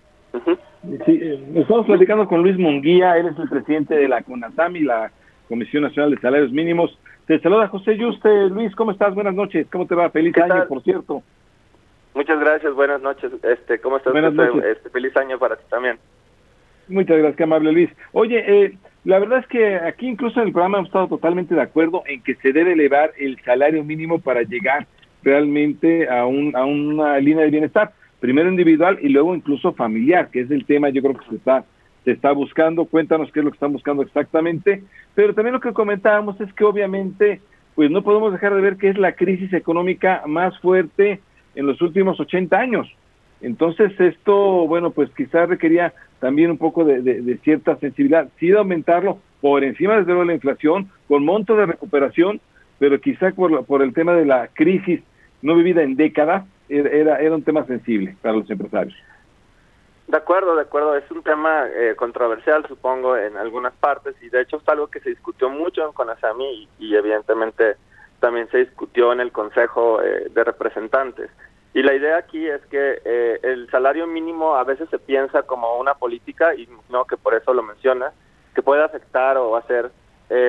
Sí, eh, estamos platicando con Luis Munguía, él es el presidente de la CONASAMI, la Comisión Nacional de Salarios Mínimos. Te saluda José Yuste. Luis, ¿cómo estás? Buenas noches. ¿Cómo te va? Feliz año, por cierto. Muchas gracias, buenas noches. Este, ¿Cómo estás? Este, feliz año para ti también. Muchas gracias, qué amable Luis. Oye, eh, la verdad es que aquí incluso en el programa hemos estado totalmente de acuerdo en que se debe elevar el salario mínimo para llegar realmente a, un, a una línea de bienestar, primero individual y luego incluso familiar, que es el tema yo creo que se está se está buscando, cuéntanos qué es lo que están buscando exactamente, pero también lo que comentábamos es que obviamente pues no podemos dejar de ver que es la crisis económica más fuerte en los últimos 80 años. Entonces esto, bueno, pues quizás requería también un poco de, cierta sensibilidad, sí de aumentarlo por encima desde luego de la inflación, con monto de recuperación, pero quizá por, por el tema de la crisis no vivida en décadas, era, era un tema sensible para los empresarios. De acuerdo, de acuerdo. Es un tema eh, controversial, supongo, en algunas partes y de hecho es algo que se discutió mucho con ASAMI y, evidentemente también se discutió en el Consejo eh, de Representantes. Y la idea aquí es que eh, el salario mínimo a veces se piensa como una política y no que por eso lo menciona, que puede afectar o hacer,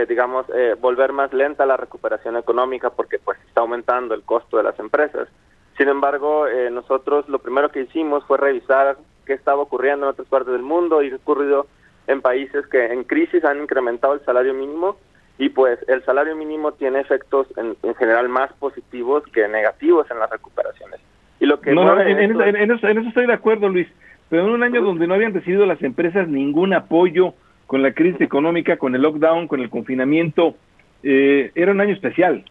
digamos, volver más lenta la recuperación económica porque pues está aumentando el costo de las empresas. Sin embargo, nosotros lo primero que hicimos fue revisar que estaba ocurriendo en otras partes del mundo y ha ocurrido en países que en crisis han incrementado el salario mínimo y pues el salario mínimo tiene efectos en, general más positivos que negativos en las recuperaciones. Y lo que no, en, eso, estoy de acuerdo, Luis, pero en un año donde no habían recibido las empresas ningún apoyo con la crisis económica, con el lockdown, con el confinamiento, eh, era un año especial.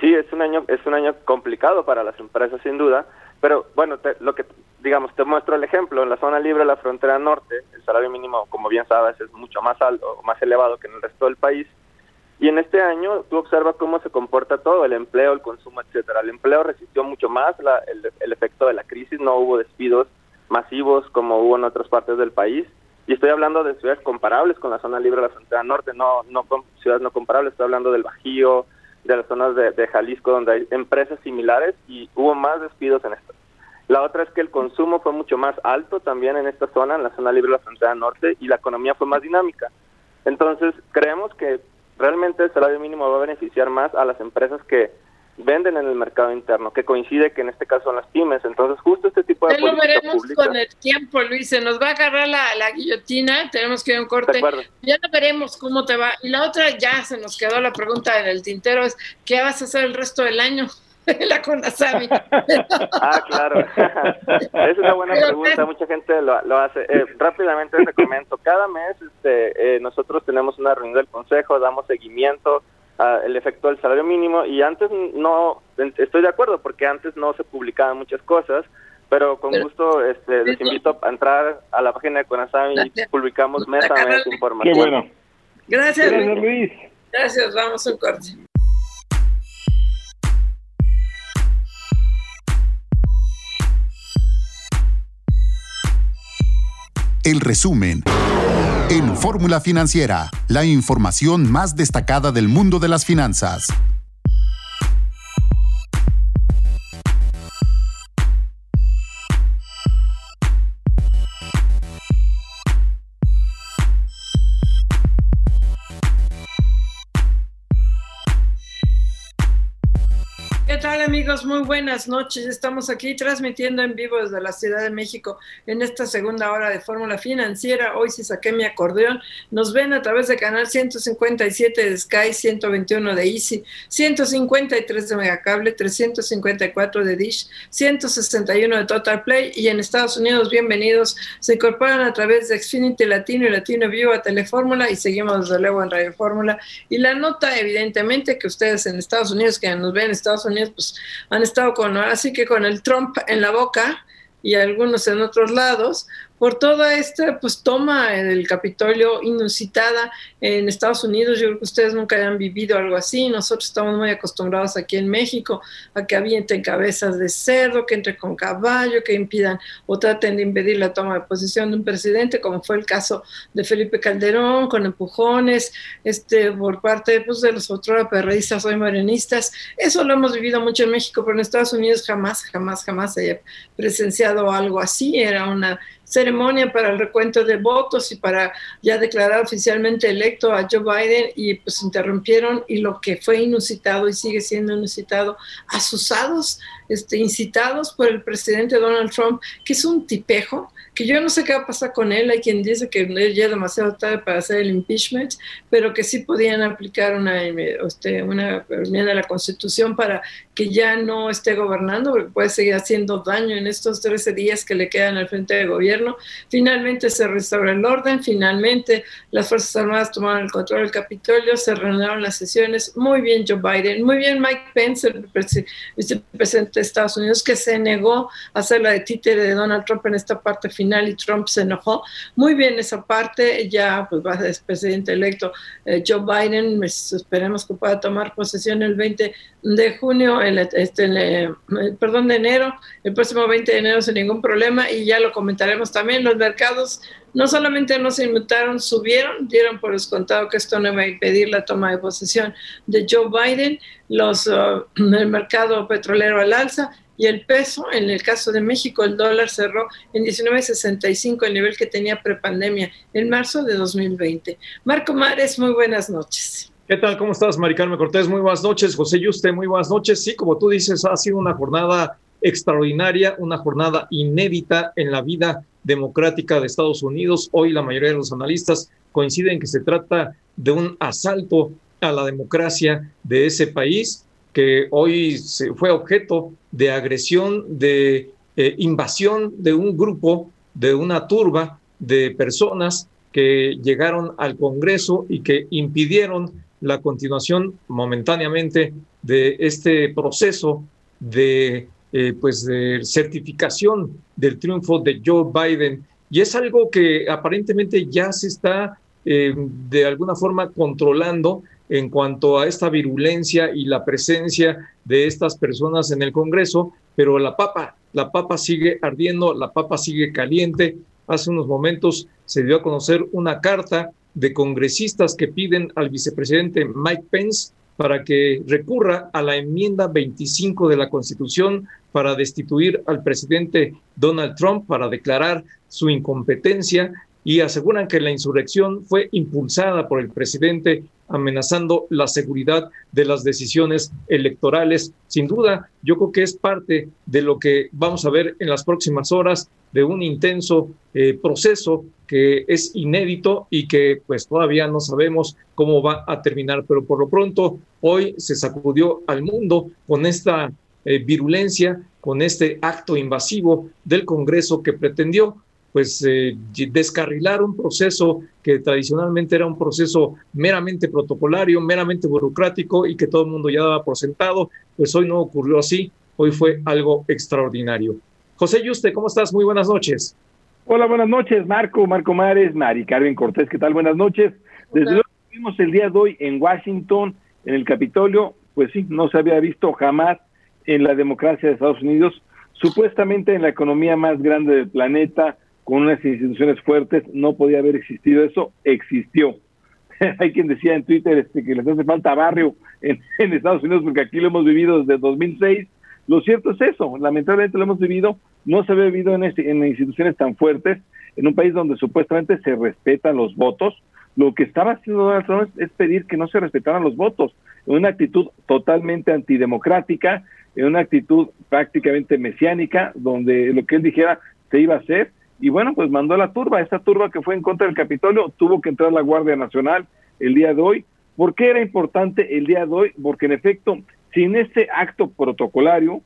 Sí, es un año es un año complicado para las empresas sin duda, pero bueno, lo que digamos, te muestro el ejemplo, en la zona libre de la frontera norte, el salario mínimo, como bien sabes, es mucho más alto, más elevado que en el resto del país. Y en este año tú observas cómo se comporta todo, el empleo, el consumo, etcétera. El empleo resistió mucho más el, efecto de la crisis, no hubo despidos masivos como hubo en otras partes del país. Y estoy hablando de ciudades comparables con la zona libre de la frontera norte, no, no con ciudades no comparables, estoy hablando del Bajío, de las zonas de, de Jalisco, donde hay empresas similares y hubo más despidos en estas. La otra es que el consumo fue mucho más alto también en esta zona, en la zona libre de la frontera norte, y la economía fue más dinámica. Entonces, creemos que realmente el salario mínimo va a beneficiar más a las empresas que venden en el mercado interno, que coincide que en este caso son las pymes. Entonces, justo este tipo de... Ya lo veremos con el tiempo, Luis. Se nos va a agarrar la, la guillotina, tenemos que ir a un corte. Ya lo veremos cómo te va. Y la otra, ya se nos quedó la pregunta en el tintero, es ¿qué vas a hacer el resto del año? (laughs) la Conasami. (laughs) ah, claro. (laughs) es una buena pregunta, mucha gente lo, lo hace. Eh, rápidamente te comento, cada mes este, eh, nosotros tenemos una reunión del Consejo, damos seguimiento el efecto del salario mínimo y antes no estoy de acuerdo porque antes no se publicaban muchas cosas pero con gusto este, les invito a entrar a la página de Conasami y publicamos mes a mes información. Qué bueno. Gracias, Gracias Luis. Gracias, vamos a un corte. El resumen en Fórmula Financiera, la información más destacada del mundo de las finanzas. Amigos? Muy buenas noches. Estamos aquí transmitiendo en vivo desde la Ciudad de México en esta segunda hora de Fórmula Financiera. Hoy sí saqué mi acordeón. Nos ven a través de canal 157 de Sky, 121 de Easy, 153 de Megacable, 354 de Dish, 161 de Total Play y en Estados Unidos, bienvenidos. Se incorporan a través de Xfinity Latino y Latino Vivo a Telefórmula y seguimos desde luego en Radio Fórmula. Y la nota, evidentemente, que ustedes en Estados Unidos, que nos ven en Estados Unidos, pues han estado con, así que con el Trump en la boca y algunos en otros lados, por toda esta pues toma del Capitolio inusitada en Estados Unidos. Yo creo que ustedes nunca hayan vivido algo así. Nosotros estamos muy acostumbrados aquí en México a que avienten cabezas de cerdo, que entre con caballo, que impidan o traten de impedir la toma de posición de un presidente, como fue el caso de Felipe Calderón, con empujones, este, por parte pues, de los otros perredistas hoy marianistas. Eso lo hemos vivido mucho en México, pero en Estados Unidos jamás, jamás, jamás haya presenciado algo así. Era una ceremonia para el recuento de votos y para ya declarar oficialmente electo a Joe Biden y pues interrumpieron y lo que fue inusitado y sigue siendo inusitado, asusados, este, incitados por el presidente Donald Trump, que es un tipejo, que yo no sé qué va a pasar con él, hay quien dice que ya es demasiado tarde para hacer el impeachment, pero que sí podían aplicar una, este, una enmienda a la Constitución para que ya no esté gobernando, porque puede seguir haciendo daño en estos 13 días que le quedan al frente del gobierno. Finalmente se restaura el orden, finalmente las Fuerzas Armadas tomaron el control del Capitolio, se reanudaron las sesiones. Muy bien Joe Biden, muy bien Mike Pence, el vicepresidente de Estados Unidos, que se negó a hacer la de títere de Donald Trump en esta parte final y Trump se enojó. Muy bien esa parte, ya pues va a ser presidente electo eh, Joe Biden, pues, esperemos que pueda tomar posesión el 20 de junio este, perdón, de enero, el próximo 20 de enero sin ningún problema y ya lo comentaremos también. Los mercados no solamente no se inmutaron, subieron, dieron por descontado que esto no iba a impedir la toma de posesión de Joe Biden, los, uh, (clears throat) el mercado petrolero al alza y el peso, en el caso de México, el dólar cerró en 19.65, el nivel que tenía prepandemia en marzo de 2020. Marco Mares, muy buenas noches. ¿Qué tal? ¿Cómo estás, Maricarme Cortés? Muy buenas noches. José Yuste, muy buenas noches. Sí, como tú dices, ha sido una jornada extraordinaria, una jornada inédita en la vida democrática de Estados Unidos. Hoy la mayoría de los analistas coinciden que se trata de un asalto a la democracia de ese país que hoy se fue objeto de agresión, de eh, invasión de un grupo, de una turba de personas que llegaron al Congreso y que impidieron la continuación momentáneamente de este proceso de, eh, pues de certificación del triunfo de Joe Biden. Y es algo que aparentemente ya se está eh, de alguna forma controlando en cuanto a esta virulencia y la presencia de estas personas en el Congreso, pero la papa, la papa sigue ardiendo, la papa sigue caliente. Hace unos momentos se dio a conocer una carta de congresistas que piden al vicepresidente Mike Pence para que recurra a la enmienda 25 de la Constitución para destituir al presidente Donald Trump, para declarar su incompetencia y aseguran que la insurrección fue impulsada por el presidente amenazando la seguridad de las decisiones electorales. Sin duda, yo creo que es parte de lo que vamos a ver en las próximas horas de un intenso eh, proceso que es inédito y que pues todavía no sabemos cómo va a terminar, pero por lo pronto hoy se sacudió al mundo con esta eh, virulencia, con este acto invasivo del Congreso que pretendió pues eh, descarrilar un proceso que tradicionalmente era un proceso meramente protocolario, meramente burocrático y que todo el mundo ya daba por sentado, pues hoy no ocurrió así, hoy fue algo extraordinario. José Yuste, ¿cómo estás? Muy buenas noches. Hola, buenas noches, Marco, Marco Mares, Mari Carmen Cortés, ¿qué tal? Buenas noches. Desde luego vimos el día de hoy en Washington, en el Capitolio, pues sí, no se había visto jamás en la democracia de Estados Unidos, supuestamente en la economía más grande del planeta, con unas instituciones fuertes, no podía haber existido eso, existió. (laughs) Hay quien decía en Twitter este, que les hace falta barrio en, (laughs) Estados Unidos porque aquí lo hemos vivido desde 2006. Lo cierto es eso, lamentablemente lo hemos vivido, no se había vivido en, este, en instituciones tan fuertes, en un país donde supuestamente se respetan los votos. Lo que estaba haciendo Donald Trump es, es pedir que no se respetaran los votos, en una actitud totalmente antidemocrática, en una actitud prácticamente mesiánica, donde lo que él dijera se iba a hacer, y bueno, pues mandó a la turba, esta turba que fue en contra del Capitolio, tuvo que entrar la Guardia Nacional el día de hoy. ¿Por qué era importante el día de hoy? Porque en efecto, sin este acto protocolario,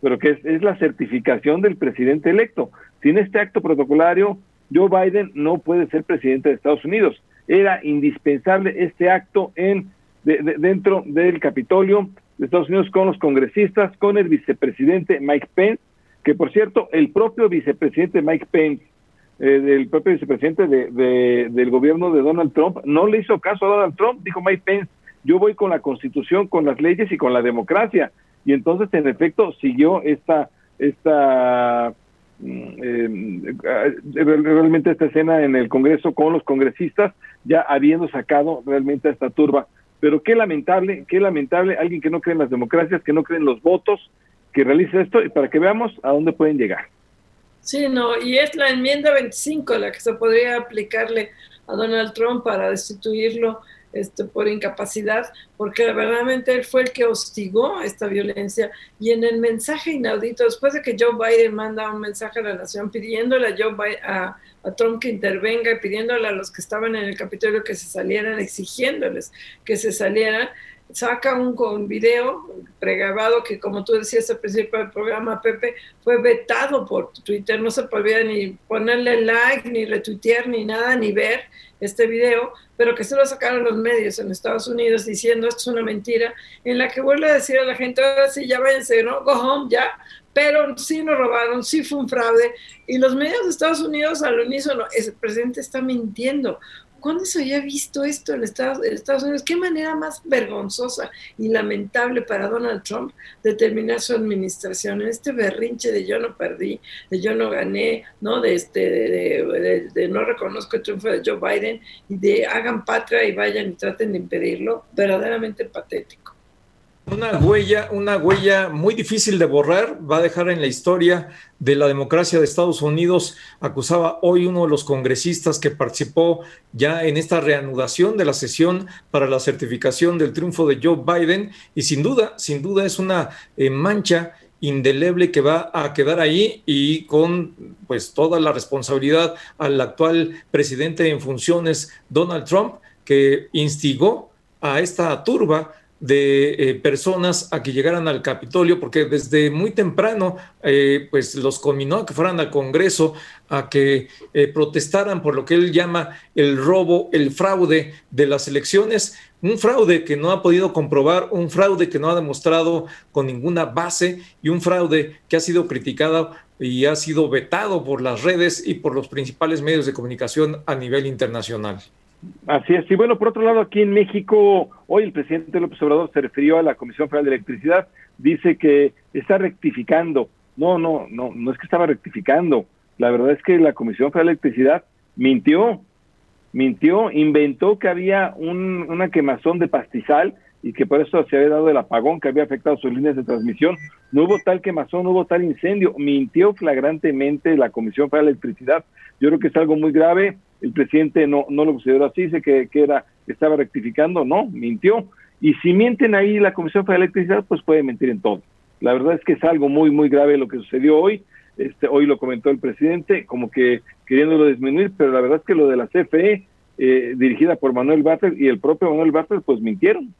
pero que es, la certificación del presidente electo, sin este acto protocolario, Joe Biden no puede ser presidente de Estados Unidos. Era indispensable este acto en dentro del Capitolio de Estados Unidos con los congresistas, con el vicepresidente Mike Pence, que por cierto, el propio vicepresidente Mike Pence, eh, el propio vicepresidente de, del gobierno de Donald Trump, no le hizo caso a Donald Trump, dijo Mike Pence, yo voy con la constitución, con las leyes y con la democracia. Y entonces, en efecto, siguió esta, esta mm, eh, realmente esta escena en el Congreso con los congresistas, ya habiendo sacado realmente a esta turba. Pero qué lamentable, qué lamentable, alguien que no cree en las democracias, que no cree en los votos, que realice esto y para que veamos a dónde pueden llegar. Sí, no, y es la enmienda 25 la que se podría aplicarle a Donald Trump para destituirlo este, por incapacidad, porque verdaderamente él fue el que hostigó esta violencia. Y en el mensaje inaudito, después de que Joe Biden manda un mensaje a la nación pidiéndole a, Joe a, a Trump que intervenga y pidiéndole a los que estaban en el Capitolio que se salieran, exigiéndoles que se salieran, saca un, con video pregrabado que, como tú decías al principio del programa, Pepe, fue vetado por Twitter. No se podía ni ponerle like, ni retuitear, ni nada, ni ver este video, pero que se lo sacaron los medios en Estados Unidos diciendo esto es una mentira, en la que vuelve a decir a la gente, ahora sí, ya váyanse, ¿no? Go home, ya. Pero sí nos robaron, sí fue un fraude. Y los medios de Estados Unidos al unísono, el presidente está mintiendo. ¿Cuándo se había visto esto en Estados, Unidos? ¿Qué manera más vergonzosa y lamentable para Donald Trump de terminar su administración en este berrinche de yo no perdí, de yo no gané, ¿no? De, este, de, no reconozco el triunfo de Joe Biden y de hagan patria y vayan y traten de impedirlo? Verdaderamente patético. Una huella, una huella muy difícil de borrar, va a dejar en la historia de la democracia de Estados Unidos, acusaba hoy uno de los congresistas que participó ya en esta reanudación de la sesión para la certificación del triunfo de Joe Biden, y sin duda, sin duda es una eh, mancha indeleble que va a quedar ahí y con pues toda la responsabilidad al actual presidente en funciones Donald Trump que instigó a esta turba de eh, personas a que llegaran al Capitolio, porque desde muy temprano eh, pues los combinó a que fueran al Congreso, a que eh, protestaran por lo que él llama el robo, el fraude de las elecciones, un fraude que no ha podido comprobar, un fraude que no ha demostrado con ninguna base y un fraude que ha sido criticado y ha sido vetado por las redes y por los principales medios de comunicación a nivel internacional. Así es. Y bueno, por otro lado, aquí en México, hoy el presidente López Obrador se refirió a la Comisión Federal de Electricidad, dice que está rectificando. No, no, no, no es que estaba rectificando. La verdad es que la Comisión Federal de Electricidad mintió, mintió, inventó que había un, una quemazón de pastizal y que por eso se había dado el apagón que había afectado sus líneas de transmisión. No hubo tal quemazón, no hubo tal incendio. Mintió flagrantemente la Comisión Federal de Electricidad. Yo creo que es algo muy grave el presidente no, no lo consideró así, dice que, que era estaba rectificando, no, mintió. Y si mienten ahí la Comisión Federal de Electricidad, pues puede mentir en todo. La verdad es que es algo muy, muy grave lo que sucedió hoy. Este, hoy lo comentó el presidente, como que queriéndolo disminuir, pero la verdad es que lo de la CFE, eh, dirigida por Manuel Bartel y el propio Manuel Bartel, pues mintieron.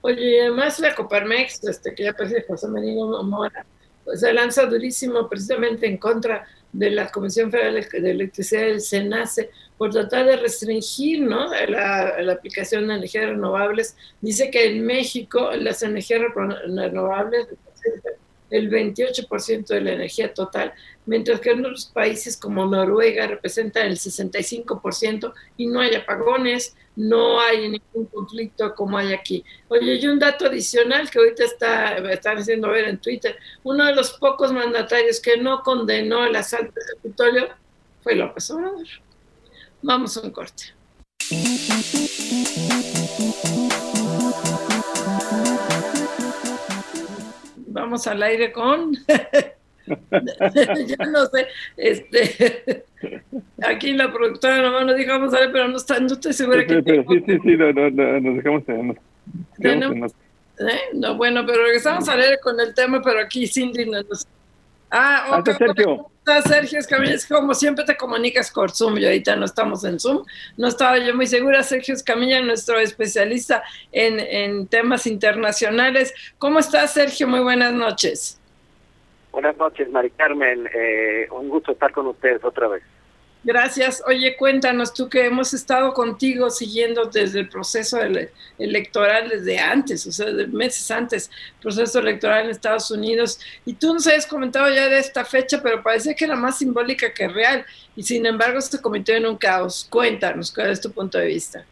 Oye, y además la Coparmex, este, que ya parece José María Mora, pues se lanza durísimo precisamente en contra de la Comisión Federal de Electricidad del SENACE por tratar de restringir ¿no? la, aplicación de energías renovables. Dice que en México las energías renovables el 28% de la energía total, mientras que en otros países como Noruega representan el 65% y no hay apagones, no hay ningún conflicto como hay aquí. Oye, y un dato adicional que ahorita está, están haciendo ver en Twitter, uno de los pocos mandatarios que no condenó el asalto del Capitolio fue López Obrador. Vamos a un corte. Vamos al aire con... (laughs) ya no sé, este, aquí la productora nomás nos dijo vamos a ver, pero no, está, no estoy segura que... Pero sí, sí, sí, no, no, no, nos dejamos, nos dejamos no, ¿eh? no, bueno, pero regresamos a leer con el tema, pero aquí Cindy nos... Ah, ok. Sergio. Sergio Escamilla, es como siempre te comunicas por Zoom y ahorita no estamos en Zoom. No estaba yo muy segura. Sergio Escamilla, nuestro especialista en, en temas internacionales. ¿Cómo estás, Sergio? Muy buenas noches. Buenas noches, Mari Carmen. Eh, un gusto estar con ustedes otra vez. Gracias. Oye, cuéntanos tú que hemos estado contigo siguiendo desde el proceso electoral, desde antes, o sea, de meses antes, proceso electoral en Estados Unidos. Y tú nos habías comentado ya de esta fecha, pero parece que era más simbólica que real. Y sin embargo, se convirtió en un caos. Cuéntanos, ¿cuál es tu punto de vista?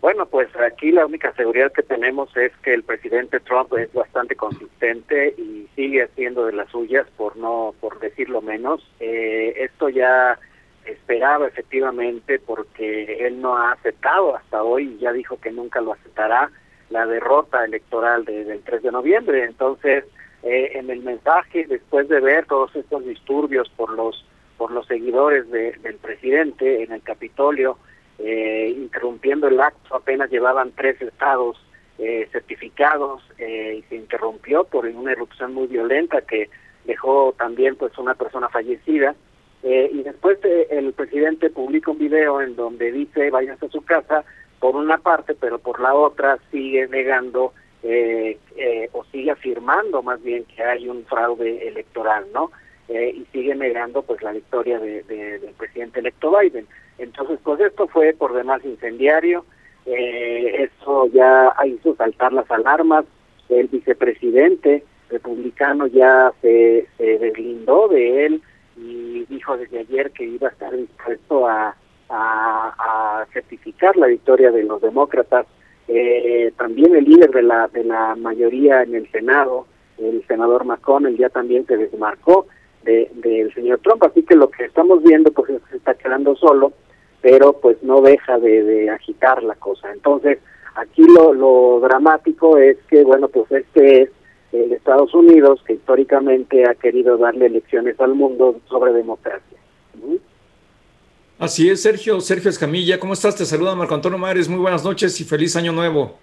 Bueno, pues aquí la única seguridad que tenemos es que el presidente Trump es bastante consistente y sigue haciendo de las suyas, por no, por decirlo menos. Eh, esto ya esperaba efectivamente porque él no ha aceptado hasta hoy, y ya dijo que nunca lo aceptará, la derrota electoral del 3 de noviembre. Entonces, eh, en el mensaje, después de ver todos estos disturbios por los por los seguidores del presidente en el Capitolio, eh, interrumpiendo el acto, apenas llevaban tres estados eh, certificados eh, y se interrumpió por una erupción muy violenta que dejó también pues una persona fallecida. Y después el presidente publica un video en donde dice váyanse a su casa por una parte pero por la otra sigue negando o sigue afirmando más bien que hay un fraude electoral no y sigue negando pues la victoria de, del presidente electo Biden entonces, pues esto fue por demás incendiario, eh, eso ya hizo saltar las alarmas, el vicepresidente republicano ya se, se deslindó de él y dijo desde ayer que iba a estar dispuesto a, certificar la victoria de los demócratas. Eh, también el líder de la, de la mayoría en el Senado, el senador McConnell, ya también se desmarcó del señor Trump, así que lo que estamos viendo pues es que se está quedando solo pero pues no deja de, agitar la cosa. Entonces, aquí lo, lo dramático es que, bueno, pues este es el Estados Unidos que históricamente ha querido darle elecciones al mundo sobre democracia. Así es, Sergio, Sergio Escamilla, ¿cómo estás? Te saluda Marco Antonio Mares, muy buenas noches y feliz año nuevo.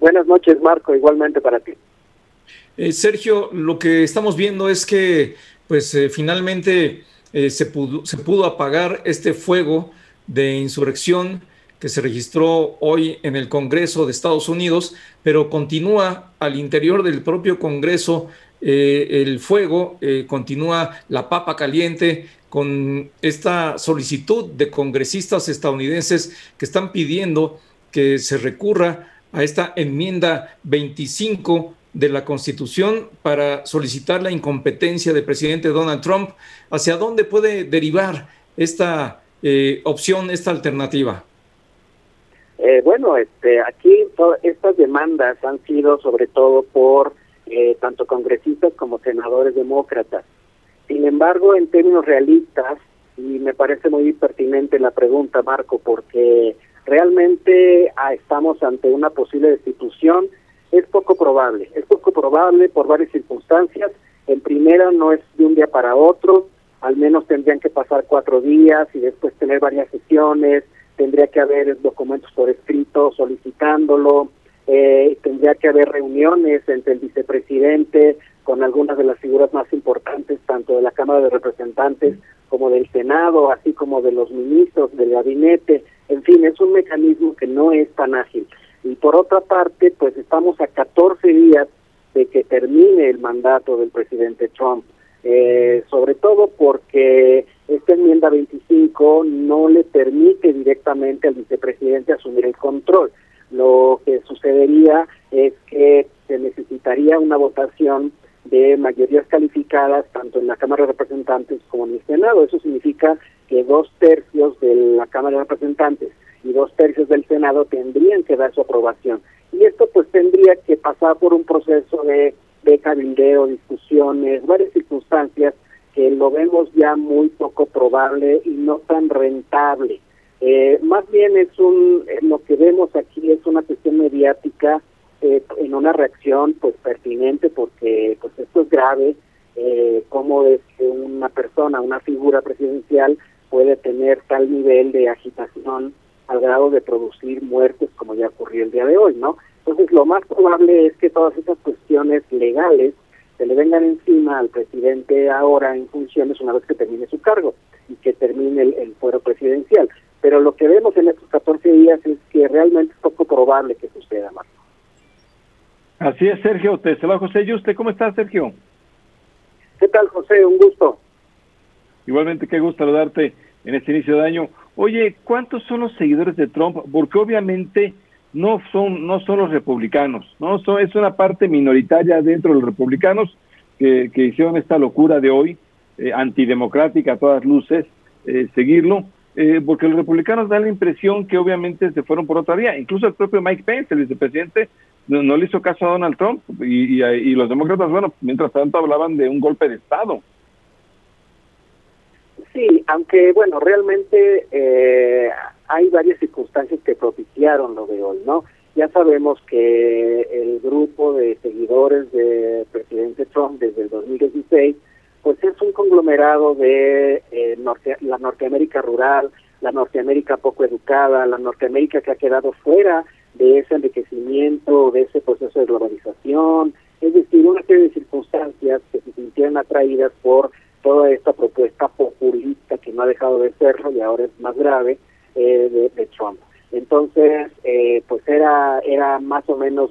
Buenas noches, Marco, igualmente para ti. Eh, Sergio, lo que estamos viendo es que, pues, eh, finalmente eh, se, pudo, se pudo apagar este fuego de insurrección que se registró hoy en el Congreso de Estados Unidos, pero continúa al interior del propio Congreso eh, el fuego, eh, continúa la papa caliente con esta solicitud de congresistas estadounidenses que están pidiendo que se recurra a esta enmienda 25 de la Constitución para solicitar la incompetencia del presidente Donald Trump. ¿Hacia dónde puede derivar esta eh, opción, esta alternativa? Eh, bueno, este, aquí estas demandas han sido sobre todo por eh, tanto congresistas como senadores demócratas. Sin embargo, en términos realistas, y me parece muy pertinente la pregunta, Marco, porque realmente ah, estamos ante una posible destitución es poco probable. Es poco probable por varias circunstancias. En primera, no es de un día para otro, al menos tendrían que pasar cuatro días y después tener varias sesiones, tendría que haber documentos por escrito solicitándolo, eh, tendría que haber reuniones entre el vicepresidente con algunas de las figuras más importantes, tanto de la Cámara de Representantes como del Senado, así como de los ministros del gabinete. En fin, es un mecanismo que no es tan ágil. Y por otra parte, pues estamos a 14 días de que termine el mandato del presidente Trump, eh, sobre todo porque esta enmienda 25 no le permite directamente al vicepresidente asumir el control. Lo que sucedería es que se necesitaría una votación de mayorías calificadas tanto en la Cámara de Representantes como en el Senado. Eso significa que dos tercios de la Cámara de Representantes y dos tercios del Senado tendrían que dar su aprobación. Y esto pues tendría que pasar por un proceso de, de cabildeo, discusiones, varias circunstancias que lo vemos ya muy poco probable y no tan rentable. Eh, más bien es un, eh, lo que vemos aquí es una cuestión mediática eh, en una reacción pues pertinente porque pues esto es grave, eh, cómo es que una persona, una figura presidencial puede tener tal nivel de agitación al grado de producir muertes como ya ocurrió el día de hoy, ¿no? Entonces lo más probable es que todas esas cuestiones legales se le vengan encima al presidente ahora en funciones una vez que termine su cargo y que termine el, fuero presidencial. Pero lo que vemos en estos 14 días es que realmente es poco probable que suceda, Marco. Así es, Sergio. Te va José. ¿Y usted cómo está, Sergio? ¿Qué tal, José? Un gusto. Igualmente, qué gusto saludarte en este inicio de año. Oye, ¿cuántos son los seguidores de Trump? Porque obviamente no son no son los republicanos, no son, es una parte minoritaria dentro de los republicanos que, que hicieron esta locura de hoy, eh, antidemocrática a todas luces, eh, seguirlo, eh, porque los republicanos dan la impresión que obviamente se fueron por otra vía. Incluso el propio Mike Pence, el vicepresidente, no, le hizo caso a Donald Trump y, y, los demócratas, bueno, mientras tanto hablaban de un golpe de Estado. Sí, aunque bueno, realmente eh, hay varias circunstancias que propiciaron lo de hoy, ¿no? Ya sabemos que el grupo de seguidores del presidente Trump desde el 2016, pues es un conglomerado de eh, norte, la Norteamérica rural, la Norteamérica poco educada, la Norteamérica que ha quedado fuera de ese enriquecimiento, de ese proceso de globalización, es decir, una serie de circunstancias que se sintieron atraídas por toda esta propuesta populista que no ha dejado de serlo y ahora es más grave eh, de, Trump. Entonces, eh, pues era, era más o menos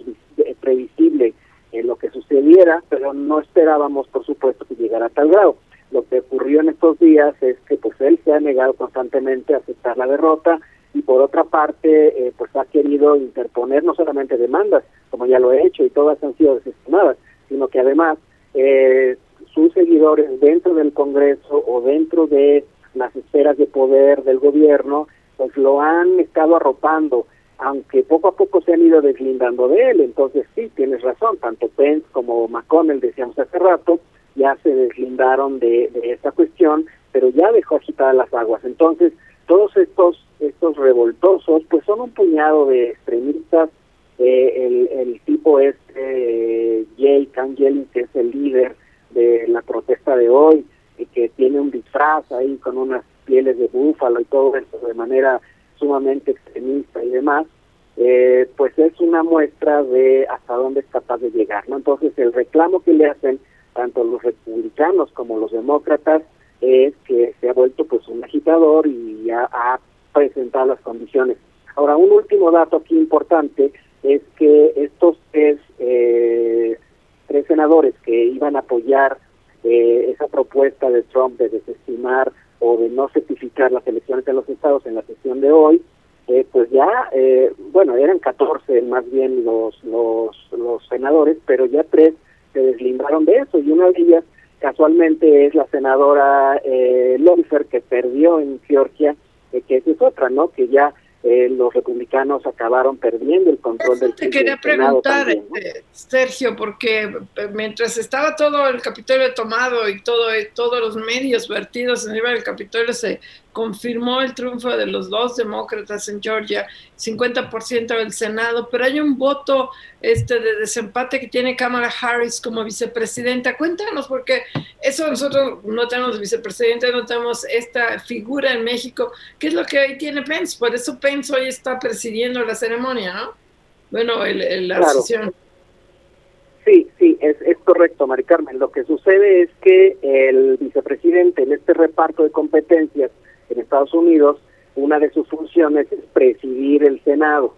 previsible en lo que sucediera, pero no esperábamos, por supuesto, que llegara a tal grado. Lo que ocurrió en estos días es que pues él se ha negado constantemente a aceptar la derrota y por otra parte, eh, pues ha querido interponer no solamente demandas, como ya lo he hecho, y todas han sido desestimadas, sino que además eh, sus seguidores dentro del Congreso o dentro de las esferas de poder del gobierno, pues lo han estado arropando, aunque poco a poco se han ido deslindando de él. Entonces sí, tienes razón, tanto Pence como McConnell, decíamos hace rato, ya se deslindaron de, de esta cuestión, pero ya dejó agitadas las aguas. Entonces, todos estos estos revoltosos, pues son un puñado de extremistas. Eh, el, tipo este, eh, Jay Kangeli, que es el líder de la protesta de hoy, y que tiene un disfraz ahí con unas pieles de búfalo y todo eso de manera sumamente extremista y demás, eh, pues es una muestra de hasta dónde es capaz de llegar. ¿no? Entonces el reclamo que le hacen tanto los republicanos como los demócratas es que se ha vuelto pues un agitador y ya ha presentado las condiciones. Ahora, un último dato aquí importante es que estos tres, eh, tres senadores que iban a apoyar eh, esa propuesta de Trump de desestimar o de no certificar las elecciones de los estados en la sesión de hoy, eh, pues ya, eh, bueno, eran 14 más bien los, los, los senadores, pero ya tres se deslindaron de eso y una de ellas casualmente es la senadora eh, que perdió en Georgia, eh, que esa es otra, ¿no? Que ya eh, los republicanos acabaron perdiendo el control del Te quería preguntar, este, Sergio, porque eh, mientras estaba todo el Capitolio tomado y todo, todos los medios vertidos en el Capitolio se confirmó el triunfo de los dos demócratas en Georgia, 50% del Senado, pero hay un voto este, de desempate que tiene Kamala Harris como vicepresidenta. Cuéntanos, porque eso nosotros no tenemos vicepresidente, no tenemos esta figura en México. ¿Qué es lo que hoy tiene Pence? Por eso Pence hoy está presidiendo la ceremonia, ¿no? Bueno, el, la sesión. Sí, sí, es, es correcto, Mari Carmen. Lo que sucede es que el vicepresidente en este reparto de competencias en Estados Unidos, una de sus funciones es presidir el Senado.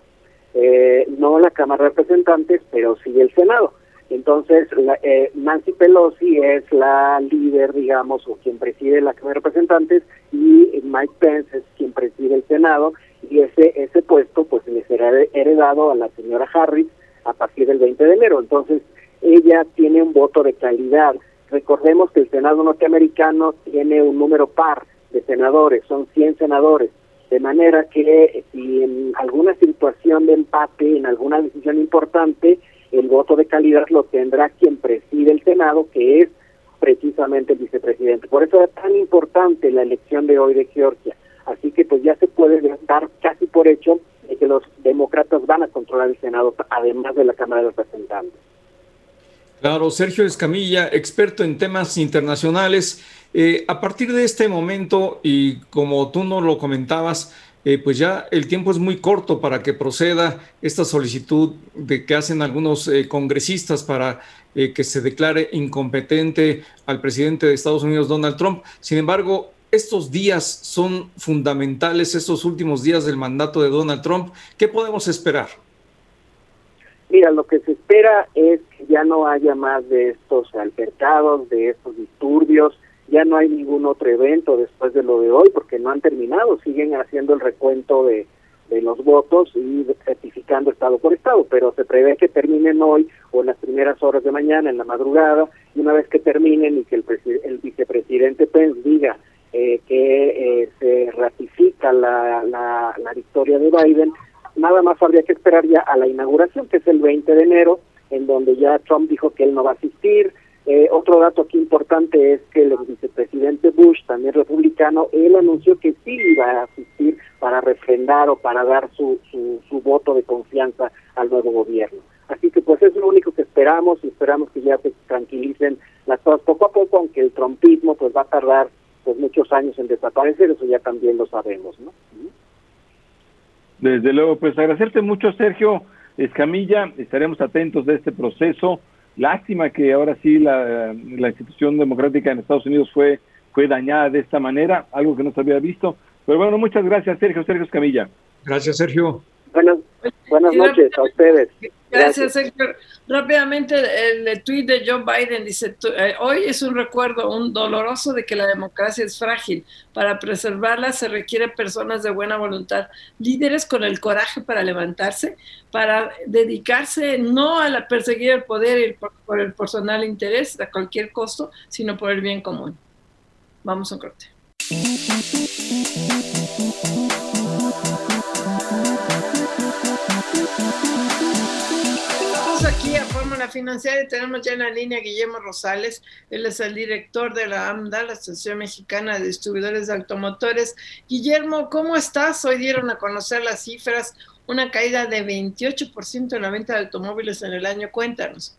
Eh, no la Cámara de Representantes, pero sí el Senado. Entonces, eh, Nancy Pelosi es la líder, digamos, o quien preside la Cámara de Representantes, y Mike Pence es quien preside el Senado, y ese, ese puesto pues le será heredado a la señora Harris a partir del 20 de enero. Entonces, ella tiene un voto de calidad. Recordemos que el Senado norteamericano tiene un número par de senadores, son 100 senadores, de manera que si en alguna situación de empate, en alguna decisión importante, el voto de calidad lo tendrá quien preside el Senado, que es precisamente el vicepresidente. Por eso es tan importante la elección de hoy de Georgia. Así que pues ya se puede dar casi por hecho que los demócratas van a controlar el Senado, además de la Cámara de Representantes. Claro, Sergio Escamilla, experto en temas internacionales. Eh, a partir de este momento, y como tú nos lo comentabas, eh, pues ya el tiempo es muy corto para que proceda esta solicitud de que hacen algunos eh, congresistas para que se declare incompetente al presidente de Estados Unidos, Donald Trump. Sin embargo, estos días son fundamentales, estos últimos días del mandato de Donald Trump. ¿Qué podemos esperar? Mira, lo que se espera es ya no haya más de estos altercados, de estos disturbios, ya no hay ningún otro evento después de lo de hoy, porque no han terminado, siguen haciendo el recuento de, de los votos y certificando estado por estado, pero se prevé que terminen hoy o en las primeras horas de mañana, en la madrugada, y una vez que terminen y que el, el vicepresidente Pence diga eh, que eh, se ratifica la, la, victoria de Biden, nada más habría que esperar ya a la inauguración, que es el 20 de enero, ya Trump dijo que él no va a asistir. Eh, otro dato aquí importante es que el vicepresidente Bush, también republicano, él anunció que sí iba a asistir para refrendar o para dar su, su, su voto de confianza al nuevo gobierno. Así que pues es lo único que esperamos y esperamos que ya se tranquilicen las cosas poco a poco, aunque el trumpismo pues va a tardar pues muchos años en desaparecer, eso ya también lo sabemos, ¿no? Desde luego, pues agradecerte mucho, Sergio Escamilla, estaremos atentos de este proceso. Lástima que ahora sí la, institución democrática en Estados Unidos fue, fue dañada de esta manera, algo que no se había visto. Pero bueno, muchas gracias, Sergio, Sergio Escamilla. Gracias, Sergio. Buenas, buenas noches a ustedes. Gracias, Héctor. Rápidamente, el, tweet de Joe Biden dice, eh, hoy es un recuerdo, un doloroso de que la democracia es frágil. Para preservarla se requiere personas de buena voluntad, líderes con el coraje para levantarse, para dedicarse no a la perseguir el poder y por, por, el personal interés a cualquier costo, sino por el bien común. Vamos a un corte. Aquí a Fórmula Financiera y tenemos ya en la línea Guillermo Rosales, él es el director de la AMDA, la Asociación Mexicana de Distribuidores de Automotores. Guillermo, ¿cómo estás? Hoy dieron a conocer las cifras, una caída de 28% en la venta de automóviles en el año. Cuéntanos.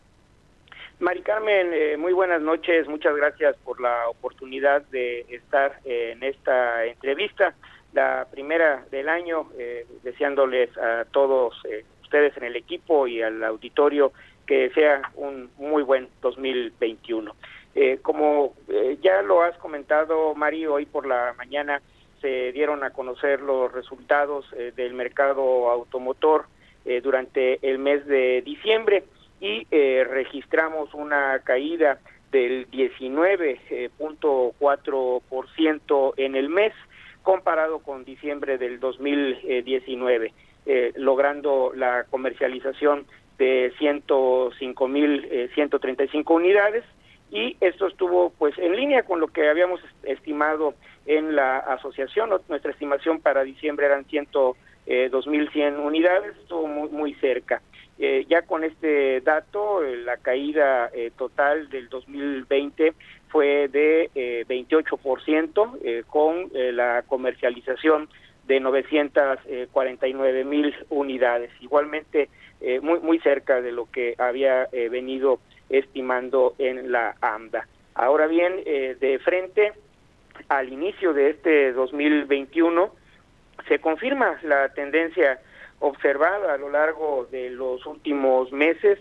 Mari Carmen, eh, muy buenas noches, muchas gracias por la oportunidad de estar eh, en esta entrevista, la primera del año, eh, deseándoles a todos ustedes en el equipo y al auditorio que sea un muy buen 2021. Eh, como eh, ya lo has comentado, Mario, hoy por la mañana se dieron a conocer los resultados eh, del mercado automotor durante el mes de diciembre y registramos una caída del 19.4% en el mes comparado con diciembre del 2019. Eh, logrando la comercialización de 105 mil 135 eh, unidades y esto estuvo pues en línea con lo que habíamos estimado en la asociación. Nuestra estimación para diciembre eran 102 eh, mil 100 unidades estuvo muy muy cerca. Ya con este dato la caída total del 2020 fue de 28% con la comercialización de 949 mil unidades. Igualmente, muy, muy cerca de lo que había venido estimando en la AMDA. Ahora bien, de frente al inicio de este 2021, se confirma la tendencia observada a lo largo de los últimos meses.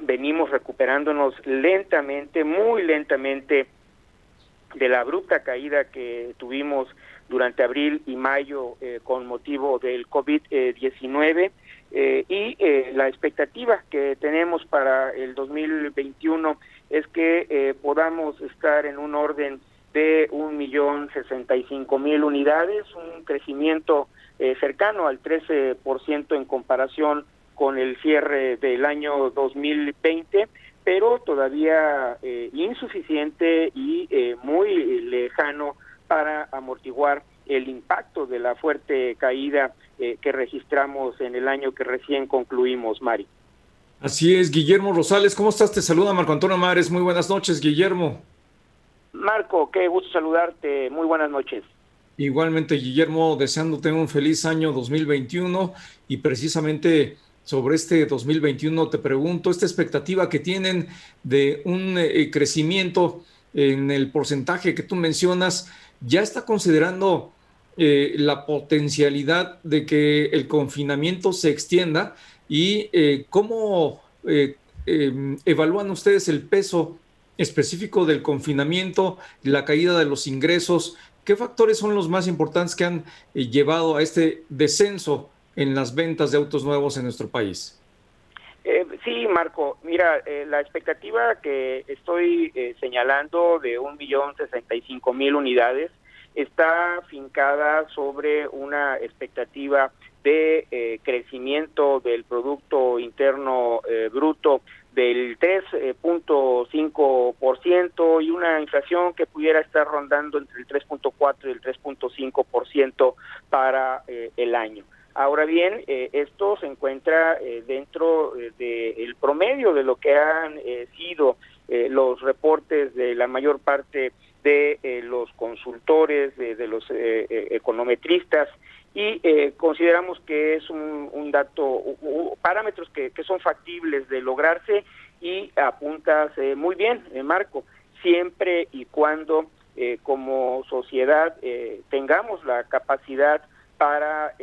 Venimos recuperándonos lentamente, muy lentamente, de la abrupta caída que tuvimos durante abril y mayo eh, con motivo del COVID-19 eh, y eh, la expectativa que tenemos para el 2021 es que podamos estar en un orden de un millón sesenta y cinco mil unidades, un crecimiento eh, cercano al 13% en comparación con el cierre del año 2020, pero todavía eh, insuficiente y eh, muy lejano para amortiguar el impacto de la fuerte caída que registramos en el año que recién concluimos, Mari. Así es, Guillermo Rosales, ¿cómo estás? Te saluda Marco Antonio Mares, muy buenas noches, Guillermo. Marco, qué gusto saludarte. Muy buenas noches. Igualmente, Guillermo, deseándote un feliz año 2021 y precisamente sobre este 2021 te pregunto, esta expectativa que tienen de un eh, crecimiento en el porcentaje que tú mencionas, ¿ya está considerando eh, la potencialidad de que el confinamiento se extienda y eh, cómo em, evalúan ustedes el peso específico del confinamiento, la caída de los ingresos, ¿qué factores son los más importantes que han eh, llevado a este descenso en las ventas de autos nuevos en nuestro país? Eh, sí, Marco, mira, eh, la expectativa que estoy señalando de un millón sesenta y cinco mil unidades está fincada sobre una expectativa de crecimiento del Producto Interno Bruto del 3.5% y una inflación que pudiera estar rondando entre el 3.4 y el 3.5% para eh, el año. Ahora bien, eh, esto se encuentra eh, dentro del promedio de lo que han sido los reportes de la mayor parte de los consultores, de los econometristas. Y eh, consideramos que es un, dato, parámetros que, son factibles de lograrse y apuntas eh, muy bien, eh, Marco, siempre y cuando como sociedad tengamos la capacidad para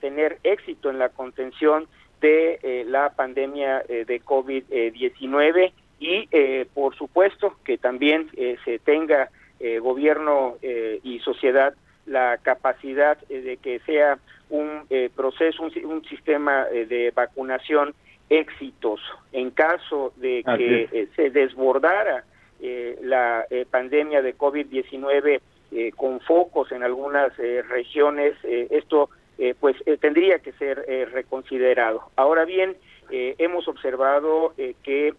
tener éxito en la contención de la pandemia de COVID-19 y por supuesto que también se tenga gobierno y sociedad la capacidad eh, de que sea un eh, proceso, un, sistema eh, de vacunación exitoso. En caso de que se desbordara la pandemia de COVID-19 con focos en algunas regiones, esto pues tendría que ser reconsiderado. Ahora bien, hemos observado que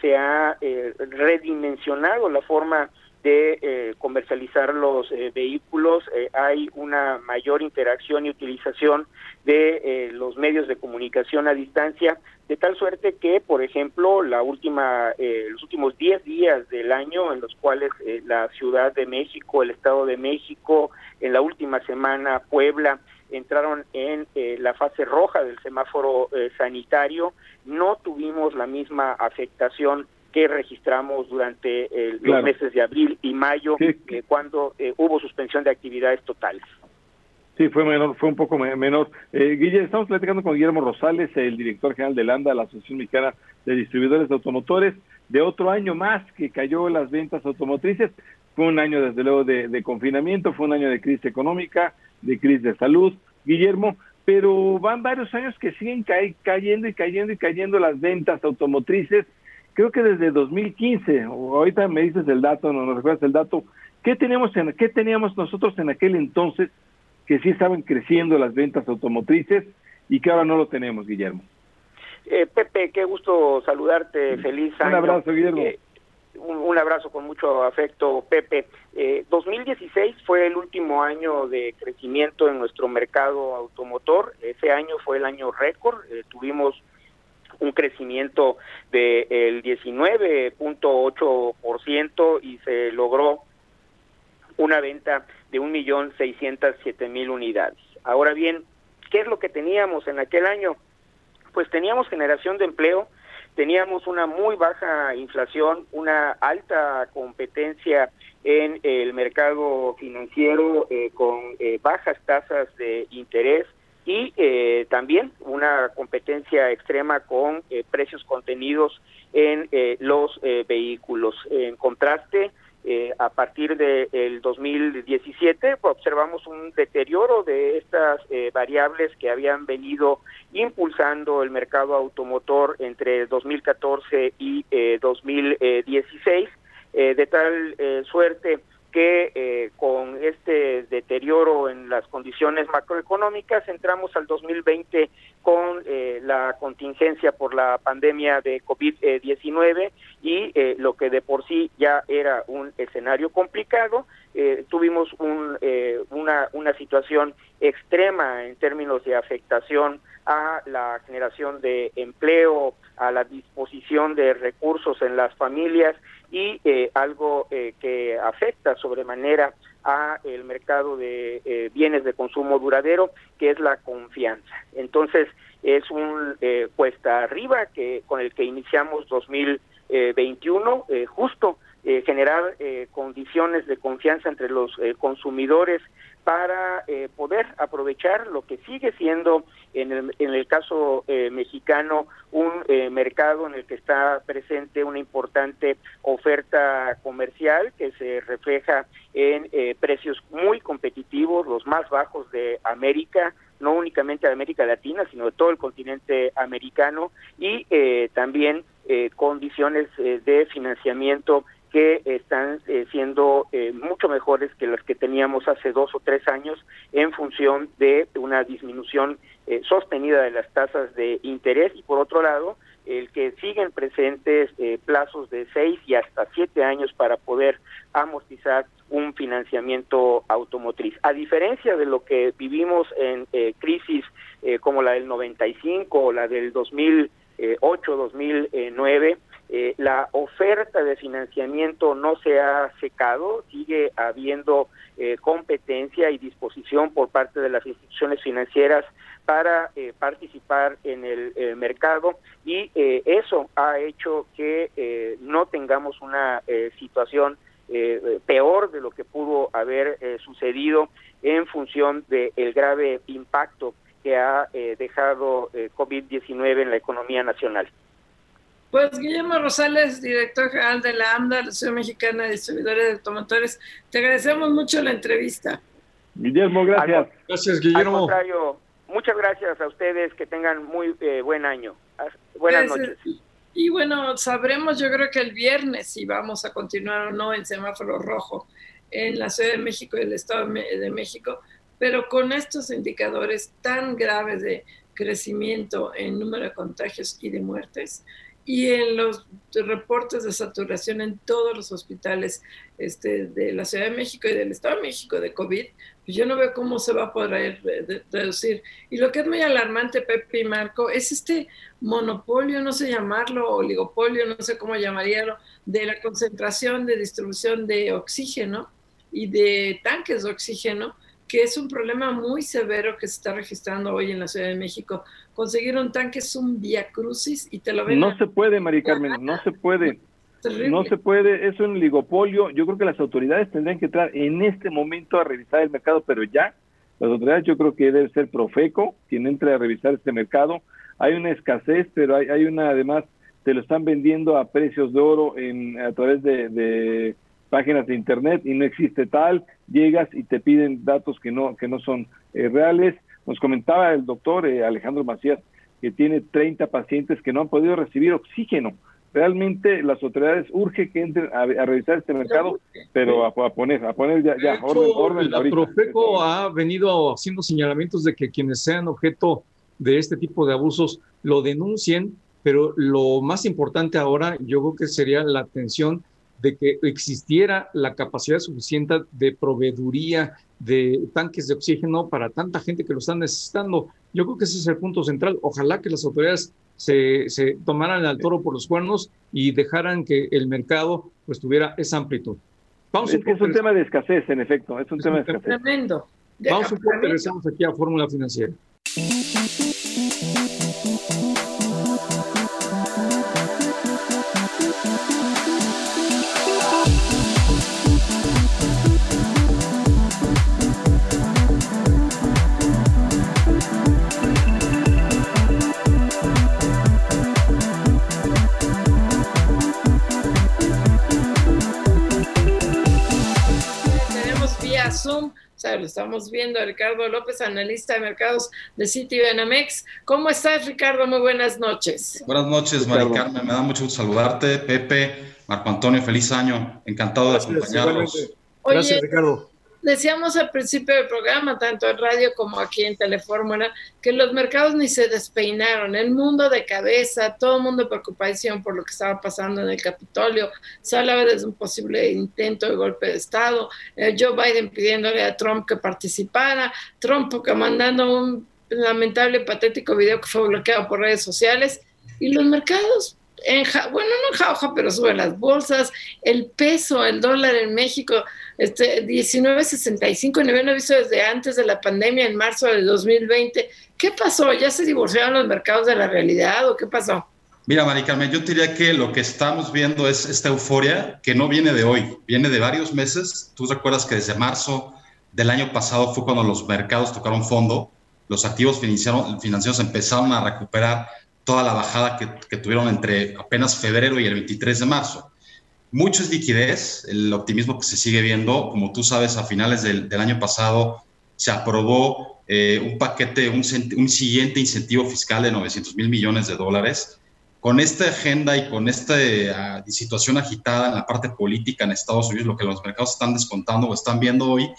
se ha redimensionado la forma de eh, comercializar los eh, vehículos, eh, hay una mayor interacción y utilización de los medios de comunicación a distancia, de tal suerte que, por ejemplo, la última, los últimos 10 días del año en los cuales la Ciudad de México, el Estado de México, en la última semana Puebla, entraron en la fase roja del semáforo sanitario, no tuvimos la misma afectación que registramos durante los meses de abril y mayo, eh, cuando eh, hubo suspensión de actividades totales. Sí, fue menor, fue un poco menor. Eh, Guille, estamos platicando con Guillermo Rosales, el director general de LANDA, la Asociación Mexicana de Distribuidores de Automotores, de otro año más que cayó las ventas automotrices. Fue un año, desde luego, de, confinamiento, fue un año de crisis económica, de crisis de salud, Guillermo, pero van varios años que siguen cayendo y cayendo y cayendo las ventas automotrices creo que desde 2015, o ahorita me dices el dato, no nos recuerdas el dato, ¿qué teníamos, en, ¿qué teníamos nosotros en aquel entonces que sí estaban creciendo las ventas automotrices y que ahora no lo tenemos, Guillermo? Eh, Pepe, qué gusto saludarte, feliz año. Un abrazo, Guillermo. Eh, un, abrazo con mucho afecto, Pepe. Eh, 2016 fue el último año de crecimiento en nuestro mercado automotor. Ese año fue el año récord. Eh, tuvimos un crecimiento del 19.8% y se logró una venta de un millón seiscientos siete mil unidades. Ahora bien, ¿qué es lo que teníamos en aquel año? Pues teníamos generación de empleo, teníamos una muy baja inflación, una alta competencia en el mercado financiero eh, con eh, bajas tasas de interés y eh, también una competencia extrema con precios contenidos en los vehículos. En contraste, eh, a partir del 2017 observamos un deterioro de estas eh, variables que habían venido impulsando el mercado automotor entre 2014 y 2016, eh, de tal suerte que eh, con este deterioro en las condiciones macroeconómicas entramos al 2020 con eh, la contingencia por la pandemia de COVID-19 y eh, lo que de por sí ya era un escenario complicado, tuvimos un, una, una situación extrema en términos de afectación a la generación de empleo, a la disposición de recursos en las familias y eh, algo eh, que afecta sobremanera a el mercado de eh, bienes de consumo duradero, que es la confianza. Entonces, es un cuesta arriba que con el que iniciamos 2021, justo generar condiciones de confianza entre los consumidores para eh, poder aprovechar lo que sigue siendo en el, en el caso eh, mexicano un eh, mercado en el que está presente una importante oferta comercial que se refleja en precios muy competitivos, los más bajos de América, no únicamente de América Latina, sino de todo el continente americano y también condiciones de financiamiento que están eh, siendo eh, mucho mejores que las que teníamos hace dos o tres años en función de una disminución eh, sostenida de las tasas de interés y por otro lado el que siguen presentes plazos de seis y hasta siete años para poder amortizar un financiamiento automotriz. A diferencia de lo que vivimos en crisis como la del 95 o la del 2008, 2009, eh, la oferta de financiamiento no se ha secado, sigue habiendo eh, competencia y disposición por parte de las instituciones financieras para eh, participar en el mercado y eso ha hecho que no tengamos una situación peor de lo que pudo haber sucedido en función del grave impacto que ha dejado COVID-19 en la economía nacional. Pues Guillermo Rosales, director general de la AMDA, la Asociación Mexicana de Distribuidores de Automotores, te agradecemos mucho la entrevista. Guillermo, gracias. Gracias, Guillermo. Al contrario, muchas gracias a ustedes, que tengan muy eh, buen año. Buenas noches. Y bueno, sabremos yo creo que el viernes si vamos a continuar o no en semáforo rojo en la Ciudad de México y el Estado de México, pero con estos indicadores tan graves de crecimiento en número de contagios y de muertes, y en los reportes de saturación en todos los hospitales este, de la Ciudad de México y del Estado de México de COVID, pues yo no veo cómo se va a poder reducir. Y lo que es muy alarmante, Pepe y Marco, es este monopolio, no sé llamarlo, oligopolio, no sé cómo llamaríalo, de la concentración de distribución de oxígeno y de tanques de oxígeno que es un problema muy severo que se está registrando hoy en la Ciudad de México. Conseguir un tanque es un via crucis y te lo ven. No se puede, Mari Carmen, no se puede. No se puede, es un ligopolio. Yo creo que las autoridades tendrían que entrar en este momento a revisar el mercado, pero ya, las autoridades yo creo que debe ser Profeco quien entre a revisar este mercado. Hay una escasez, pero hay, hay una, además, te lo están vendiendo a precios de oro en, a través de páginas de internet y no existe tal, llegas y te piden datos que no, que no son eh, reales. Nos comentaba el doctor eh, Alejandro Macías que tiene 30 pacientes que no han podido recibir oxígeno. Realmente las autoridades urge que entren a, revisar este mercado, pero a, poner, a poner ya, ya orden, orden. La Profeco ha venido haciendo señalamientos de que quienes sean objeto de este tipo de abusos lo denuncien, pero lo más importante ahora yo creo que sería la atención de que existiera la capacidad suficiente de proveeduría de tanques de oxígeno para tanta gente que lo están necesitando. Yo creo que ese es el punto central. Ojalá que las autoridades se, se tomaran al toro por los cuernos y dejaran que el mercado pues tuviera esa amplitud. Vamos es que es un tema de escasez, en efecto, es un tema de escasez. Tremendo. Vamos poco, regresamos aquí a Fórmula Financiera. Zoom. O sea, lo estamos viendo Ricardo López, analista de mercados de City Benamex. ¿Cómo estás, Ricardo? Muy buenas noches. Buenas noches, Mari Carmen. Me da mucho gusto saludarte. Pepe, Marco Antonio, feliz año. Encantado de acompañarlos. Gracias, Ricardo. Decíamos al principio del programa, tanto en radio como aquí en Telefórmula, que los mercados ni se despeinaron, el mundo de cabeza, todo el mundo preocupación por lo que estaba pasando en el Capitolio, se hablaba de un posible intento de golpe de Estado, eh, Joe Biden pidiéndole a Trump que participara, Trump mandando un lamentable, patético video que fue bloqueado por redes sociales, y los mercados en, bueno, no en jauja, pero suben las bolsas, el peso, el dólar en México, este 19.65, nivel visto desde antes de la pandemia, en marzo del 2020. ¿Qué pasó? ¿Ya se divorciaron los mercados de la realidad o qué pasó? Mira, Mari Carmen, yo diría que lo que estamos viendo es esta euforia que no viene de hoy, viene de varios meses. Tú recuerdas que desde marzo del año pasado fue cuando los mercados tocaron fondo, los activos financieros empezaron a recuperar toda la bajada que, tuvieron entre apenas febrero y el 23 de marzo. Mucho es liquidez, el optimismo que se sigue viendo. Como tú sabes, a finales del, año pasado se aprobó eh, un paquete, un, siguiente incentivo fiscal de 900 mil millones de dólares. Con esta agenda y con esta uh, situación agitada en la parte política en Estados Unidos, lo que los mercados están descontando o están viendo hoy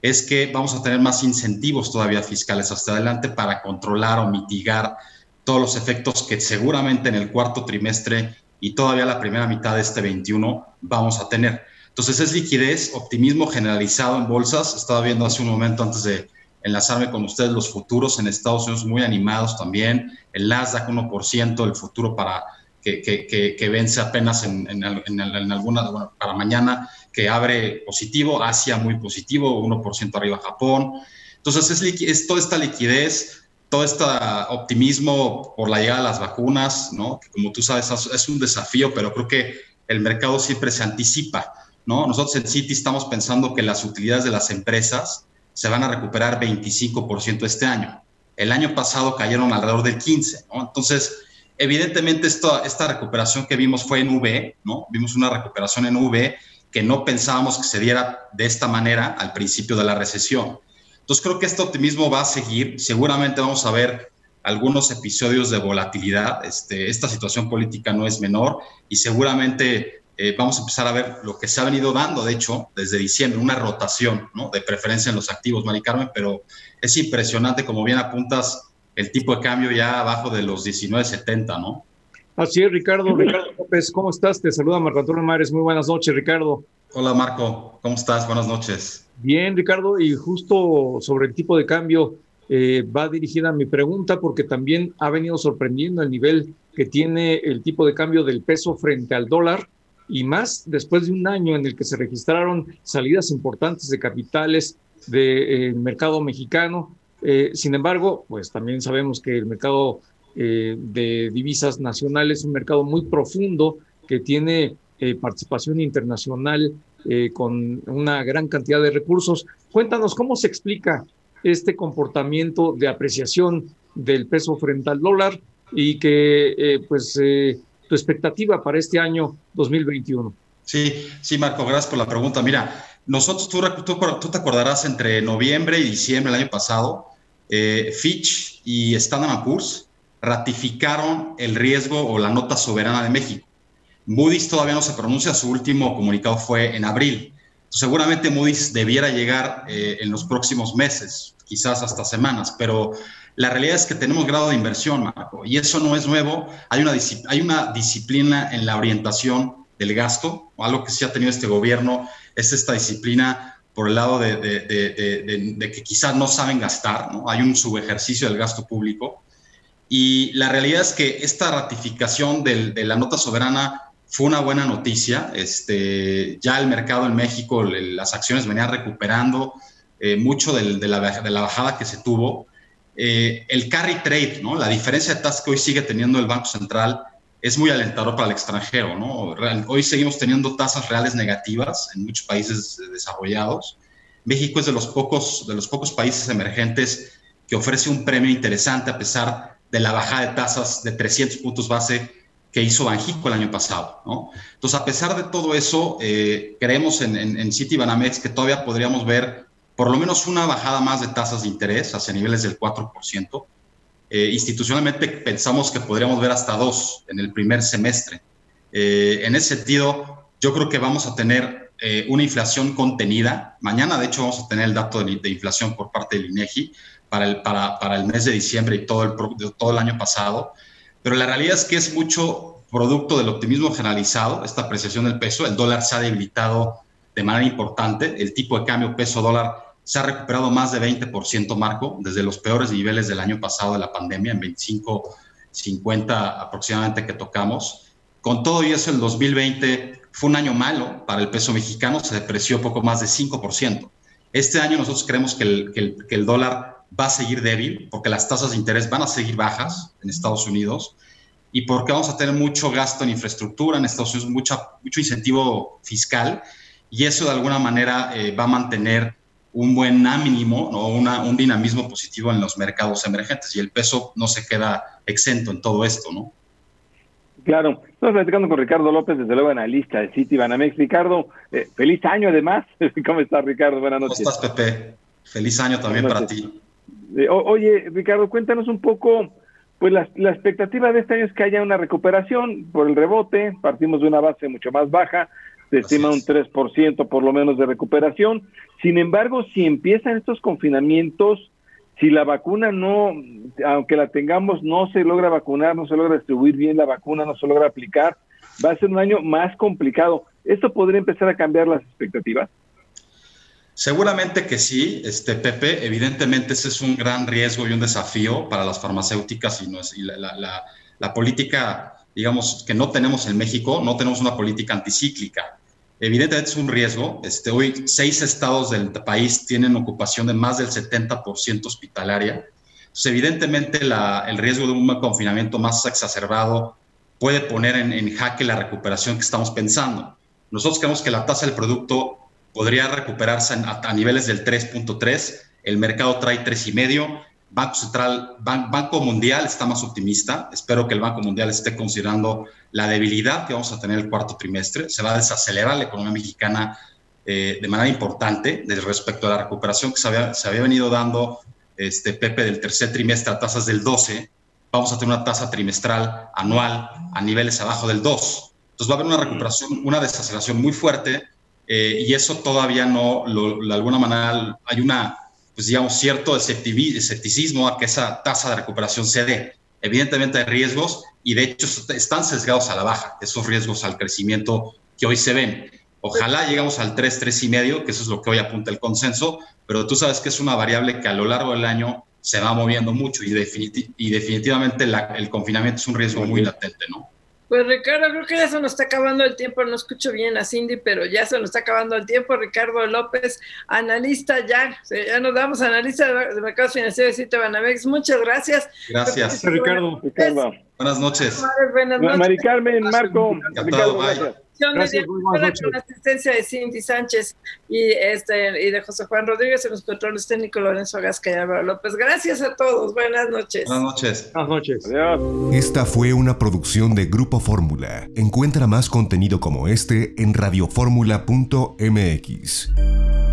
es que vamos a tener más incentivos todavía fiscales hasta adelante para controlar o mitigar todos los efectos que seguramente en el cuarto trimestre y todavía la primera mitad de este 21 vamos a tener. Entonces es liquidez, optimismo generalizado en bolsas. Estaba viendo hace un momento antes de enlazarme con ustedes los futuros en Estados Unidos muy animados también. El Nasdaq 1%, el futuro para que, que, que, vence apenas en, en, en, alguna, bueno, para mañana, que abre positivo, Asia muy positivo, 1% arriba Japón. Entonces es, es toda esta liquidez, todo este optimismo por la llegada de las vacunas, ¿no? como tú sabes es un desafío, pero creo que el mercado siempre se anticipa. ¿no? Nosotros en Citi estamos pensando que las utilidades de las empresas se van a recuperar 25% este año. El año pasado cayeron alrededor del 15%. ¿no? Entonces, evidentemente esta recuperación que vimos fue en V, ¿no? vimos una recuperación en V que no pensábamos que se diera de esta manera al principio de la recesión. Entonces creo que este optimismo va a seguir. Seguramente vamos a ver algunos episodios de volatilidad. Este, esta situación política no es menor y seguramente eh, vamos a empezar a ver lo que se ha venido dando, de hecho, desde diciembre, una rotación ¿no? de preferencia en los activos, Mari Carmen, pero es impresionante, como bien apuntas, el tipo de cambio ya abajo de los 19.70, ¿no? Así es, Ricardo. Ricardo López, ¿cómo estás? Te saluda Marco Antonio Mares. Muy buenas noches, Ricardo. Hola, Marco. ¿Cómo estás? Buenas noches. Bien, Ricardo, y justo sobre el tipo de cambio eh, va dirigida mi pregunta porque también ha venido sorprendiendo el nivel que tiene el tipo de cambio del peso frente al dólar y más después de un año en el que se registraron salidas importantes de capitales del eh, mercado mexicano. Eh, sin embargo, pues también sabemos que el mercado de divisas nacionales es un mercado muy profundo que tiene participación internacional eh, con una gran cantidad de recursos. Cuéntanos cómo se explica este comportamiento de apreciación del peso frente al dólar y que, eh, pues, eh, tu expectativa para este año 2021. Sí, sí, Marco, gracias por la pregunta. Mira, nosotros, tú, tú, te acordarás, entre noviembre y diciembre del año pasado, Fitch y Standard Poor's ratificaron el riesgo o la nota soberana de México. Moody's todavía no se pronuncia, su último comunicado fue en abril. Seguramente Moody's debiera llegar eh, en los próximos meses, quizás hasta semanas, pero la realidad es que tenemos grado de inversión, Marco, y eso no es nuevo. Hay una, hay una disciplina en la orientación del gasto, algo que sí ha tenido este gobierno, es esta disciplina por el lado de, de que quizás no saben gastar, ¿no? hay un subejercicio del gasto público Y la realidad es que esta ratificación de la nota soberana fue una buena noticia. Este, ya el mercado en México, las acciones venían recuperando eh, mucho de, la, bajada que se tuvo. Eh, el carry trade, ¿no? la diferencia de tasas que hoy sigue teniendo el Banco Central es muy alentador para el extranjero. ¿no? Hoy seguimos teniendo tasas reales negativas en muchos países desarrollados. México es de los pocos, de los pocos países emergentes que ofrece un premio interesante a pesar de la bajada de tasas de 300 puntos base que hizo Banjico el año pasado. ¿no? Entonces, a pesar de todo eso, eh, creemos en, en, en Citibanamex que todavía podríamos ver por lo menos una bajada más de tasas de interés hacia niveles del 4%. Eh, institucionalmente pensamos que podríamos ver hasta dos en el primer semestre. Eh, en ese sentido, yo creo que vamos a tener una inflación contenida. Mañana, de hecho, vamos a tener el dato de, de inflación por parte del INEGI para el, para, para el mes de diciembre y todo el, todo el año pasado. Pero la realidad es que es mucho producto del optimismo generalizado, esta apreciación del peso. El dólar se ha debilitado de manera importante. El tipo de cambio peso-dólar se ha recuperado más de 20%, Marco, desde los peores niveles del año pasado de la pandemia, en 25, 50 aproximadamente que tocamos. Con todo y eso, el 2020 fue un año malo para el peso mexicano, se depreció poco más de 5%. Este año nosotros creemos que el, que el, que el dólar va a seguir débil porque las tasas de interés van a seguir bajas en Estados Unidos y porque vamos a tener mucho gasto en infraestructura en Estados Unidos, mucho, mucho incentivo fiscal y eso de alguna manera eh, va a mantener un buen mínimo o una, un dinamismo positivo en los mercados emergentes y el peso no se queda exento en todo esto, ¿no? Claro, estamos platicando con Ricardo López, desde luego analista de City Banamex. Ricardo, eh, feliz año además. (laughs) ¿Cómo estás, Ricardo? Buenas noches. ¿Cómo estás, Pepe? Feliz año también para ti. Eh, oye, Ricardo, cuéntanos un poco, pues la, la, expectativa de este año es que haya una recuperación por el rebote, partimos de una base mucho más baja, se estima un 3% por lo menos de recuperación. Sin embargo, si empiezan estos confinamientos, si la vacuna no, aunque la tengamos, no se logra vacunar, no se logra distribuir bien la vacuna, no se logra aplicar, va a ser un año más complicado. ¿Esto podría empezar a cambiar las expectativas? Seguramente que sí, este Pepe. Evidentemente ese es un gran riesgo y un desafío para las farmacéuticas y, no es, y la, la, la, política, digamos, que no tenemos en México, no tenemos una política anticíclica. Evidentemente es un riesgo. Este, hoy seis estados del país tienen ocupación de más del 70% hospitalaria. Entonces, evidentemente el riesgo de un confinamiento más exacerbado puede poner en, en jaque la recuperación que estamos pensando. Nosotros creemos que la tasa del producto podría recuperarse a, a niveles del 3.3, el mercado trae 3,5, Banco Central, Ban Banco Mundial está más optimista, espero que el Banco Mundial esté considerando la debilidad que vamos a tener el cuarto trimestre, se va a desacelerar la economía mexicana eh, de manera importante respecto a la recuperación que se había, se había venido dando este Pepe del tercer trimestre a tasas del 12, vamos a tener una tasa trimestral anual a niveles abajo del 2. Entonces va a haber una recuperación, una desaceleración muy fuerte eh, y eso todavía no, lo, de alguna manera, hay una, pues digamos, cierto escepticismo a que esa tasa de recuperación se dé. Evidentemente hay riesgos y de hecho están sesgados a la baja, esos riesgos al crecimiento que hoy se ven. Ojalá llegamos al 3, 3 y medio, que eso es lo que hoy apunta el consenso, pero tú sabes que es una variable que a lo largo del año se va moviendo mucho y, definiti y definitivamente la, el confinamiento es un riesgo muy latente, ¿no? Pues Ricardo, creo que ya se nos está acabando el tiempo, no escucho bien a Cindy, pero ya se nos está acabando el tiempo. Ricardo López, analista ya, ya nos damos analista de mercados financieros de Banamex. Muchas gracias. Gracias, Ricardo. Ricardo. Buenas noches. Buenas noches. Mari Carmen, Marco. Encantado, Ricardo, Gracias, con la asistencia de Cindy Sánchez y, este, y de José Juan Rodríguez en los controles técnicos Lorenzo Gasca y Álvaro López. Gracias a todos. Buenas noches. Buenas noches. Buenas noches. Adiós. Esta fue una producción de Grupo Fórmula. Encuentra más contenido como este en radioformula.mx.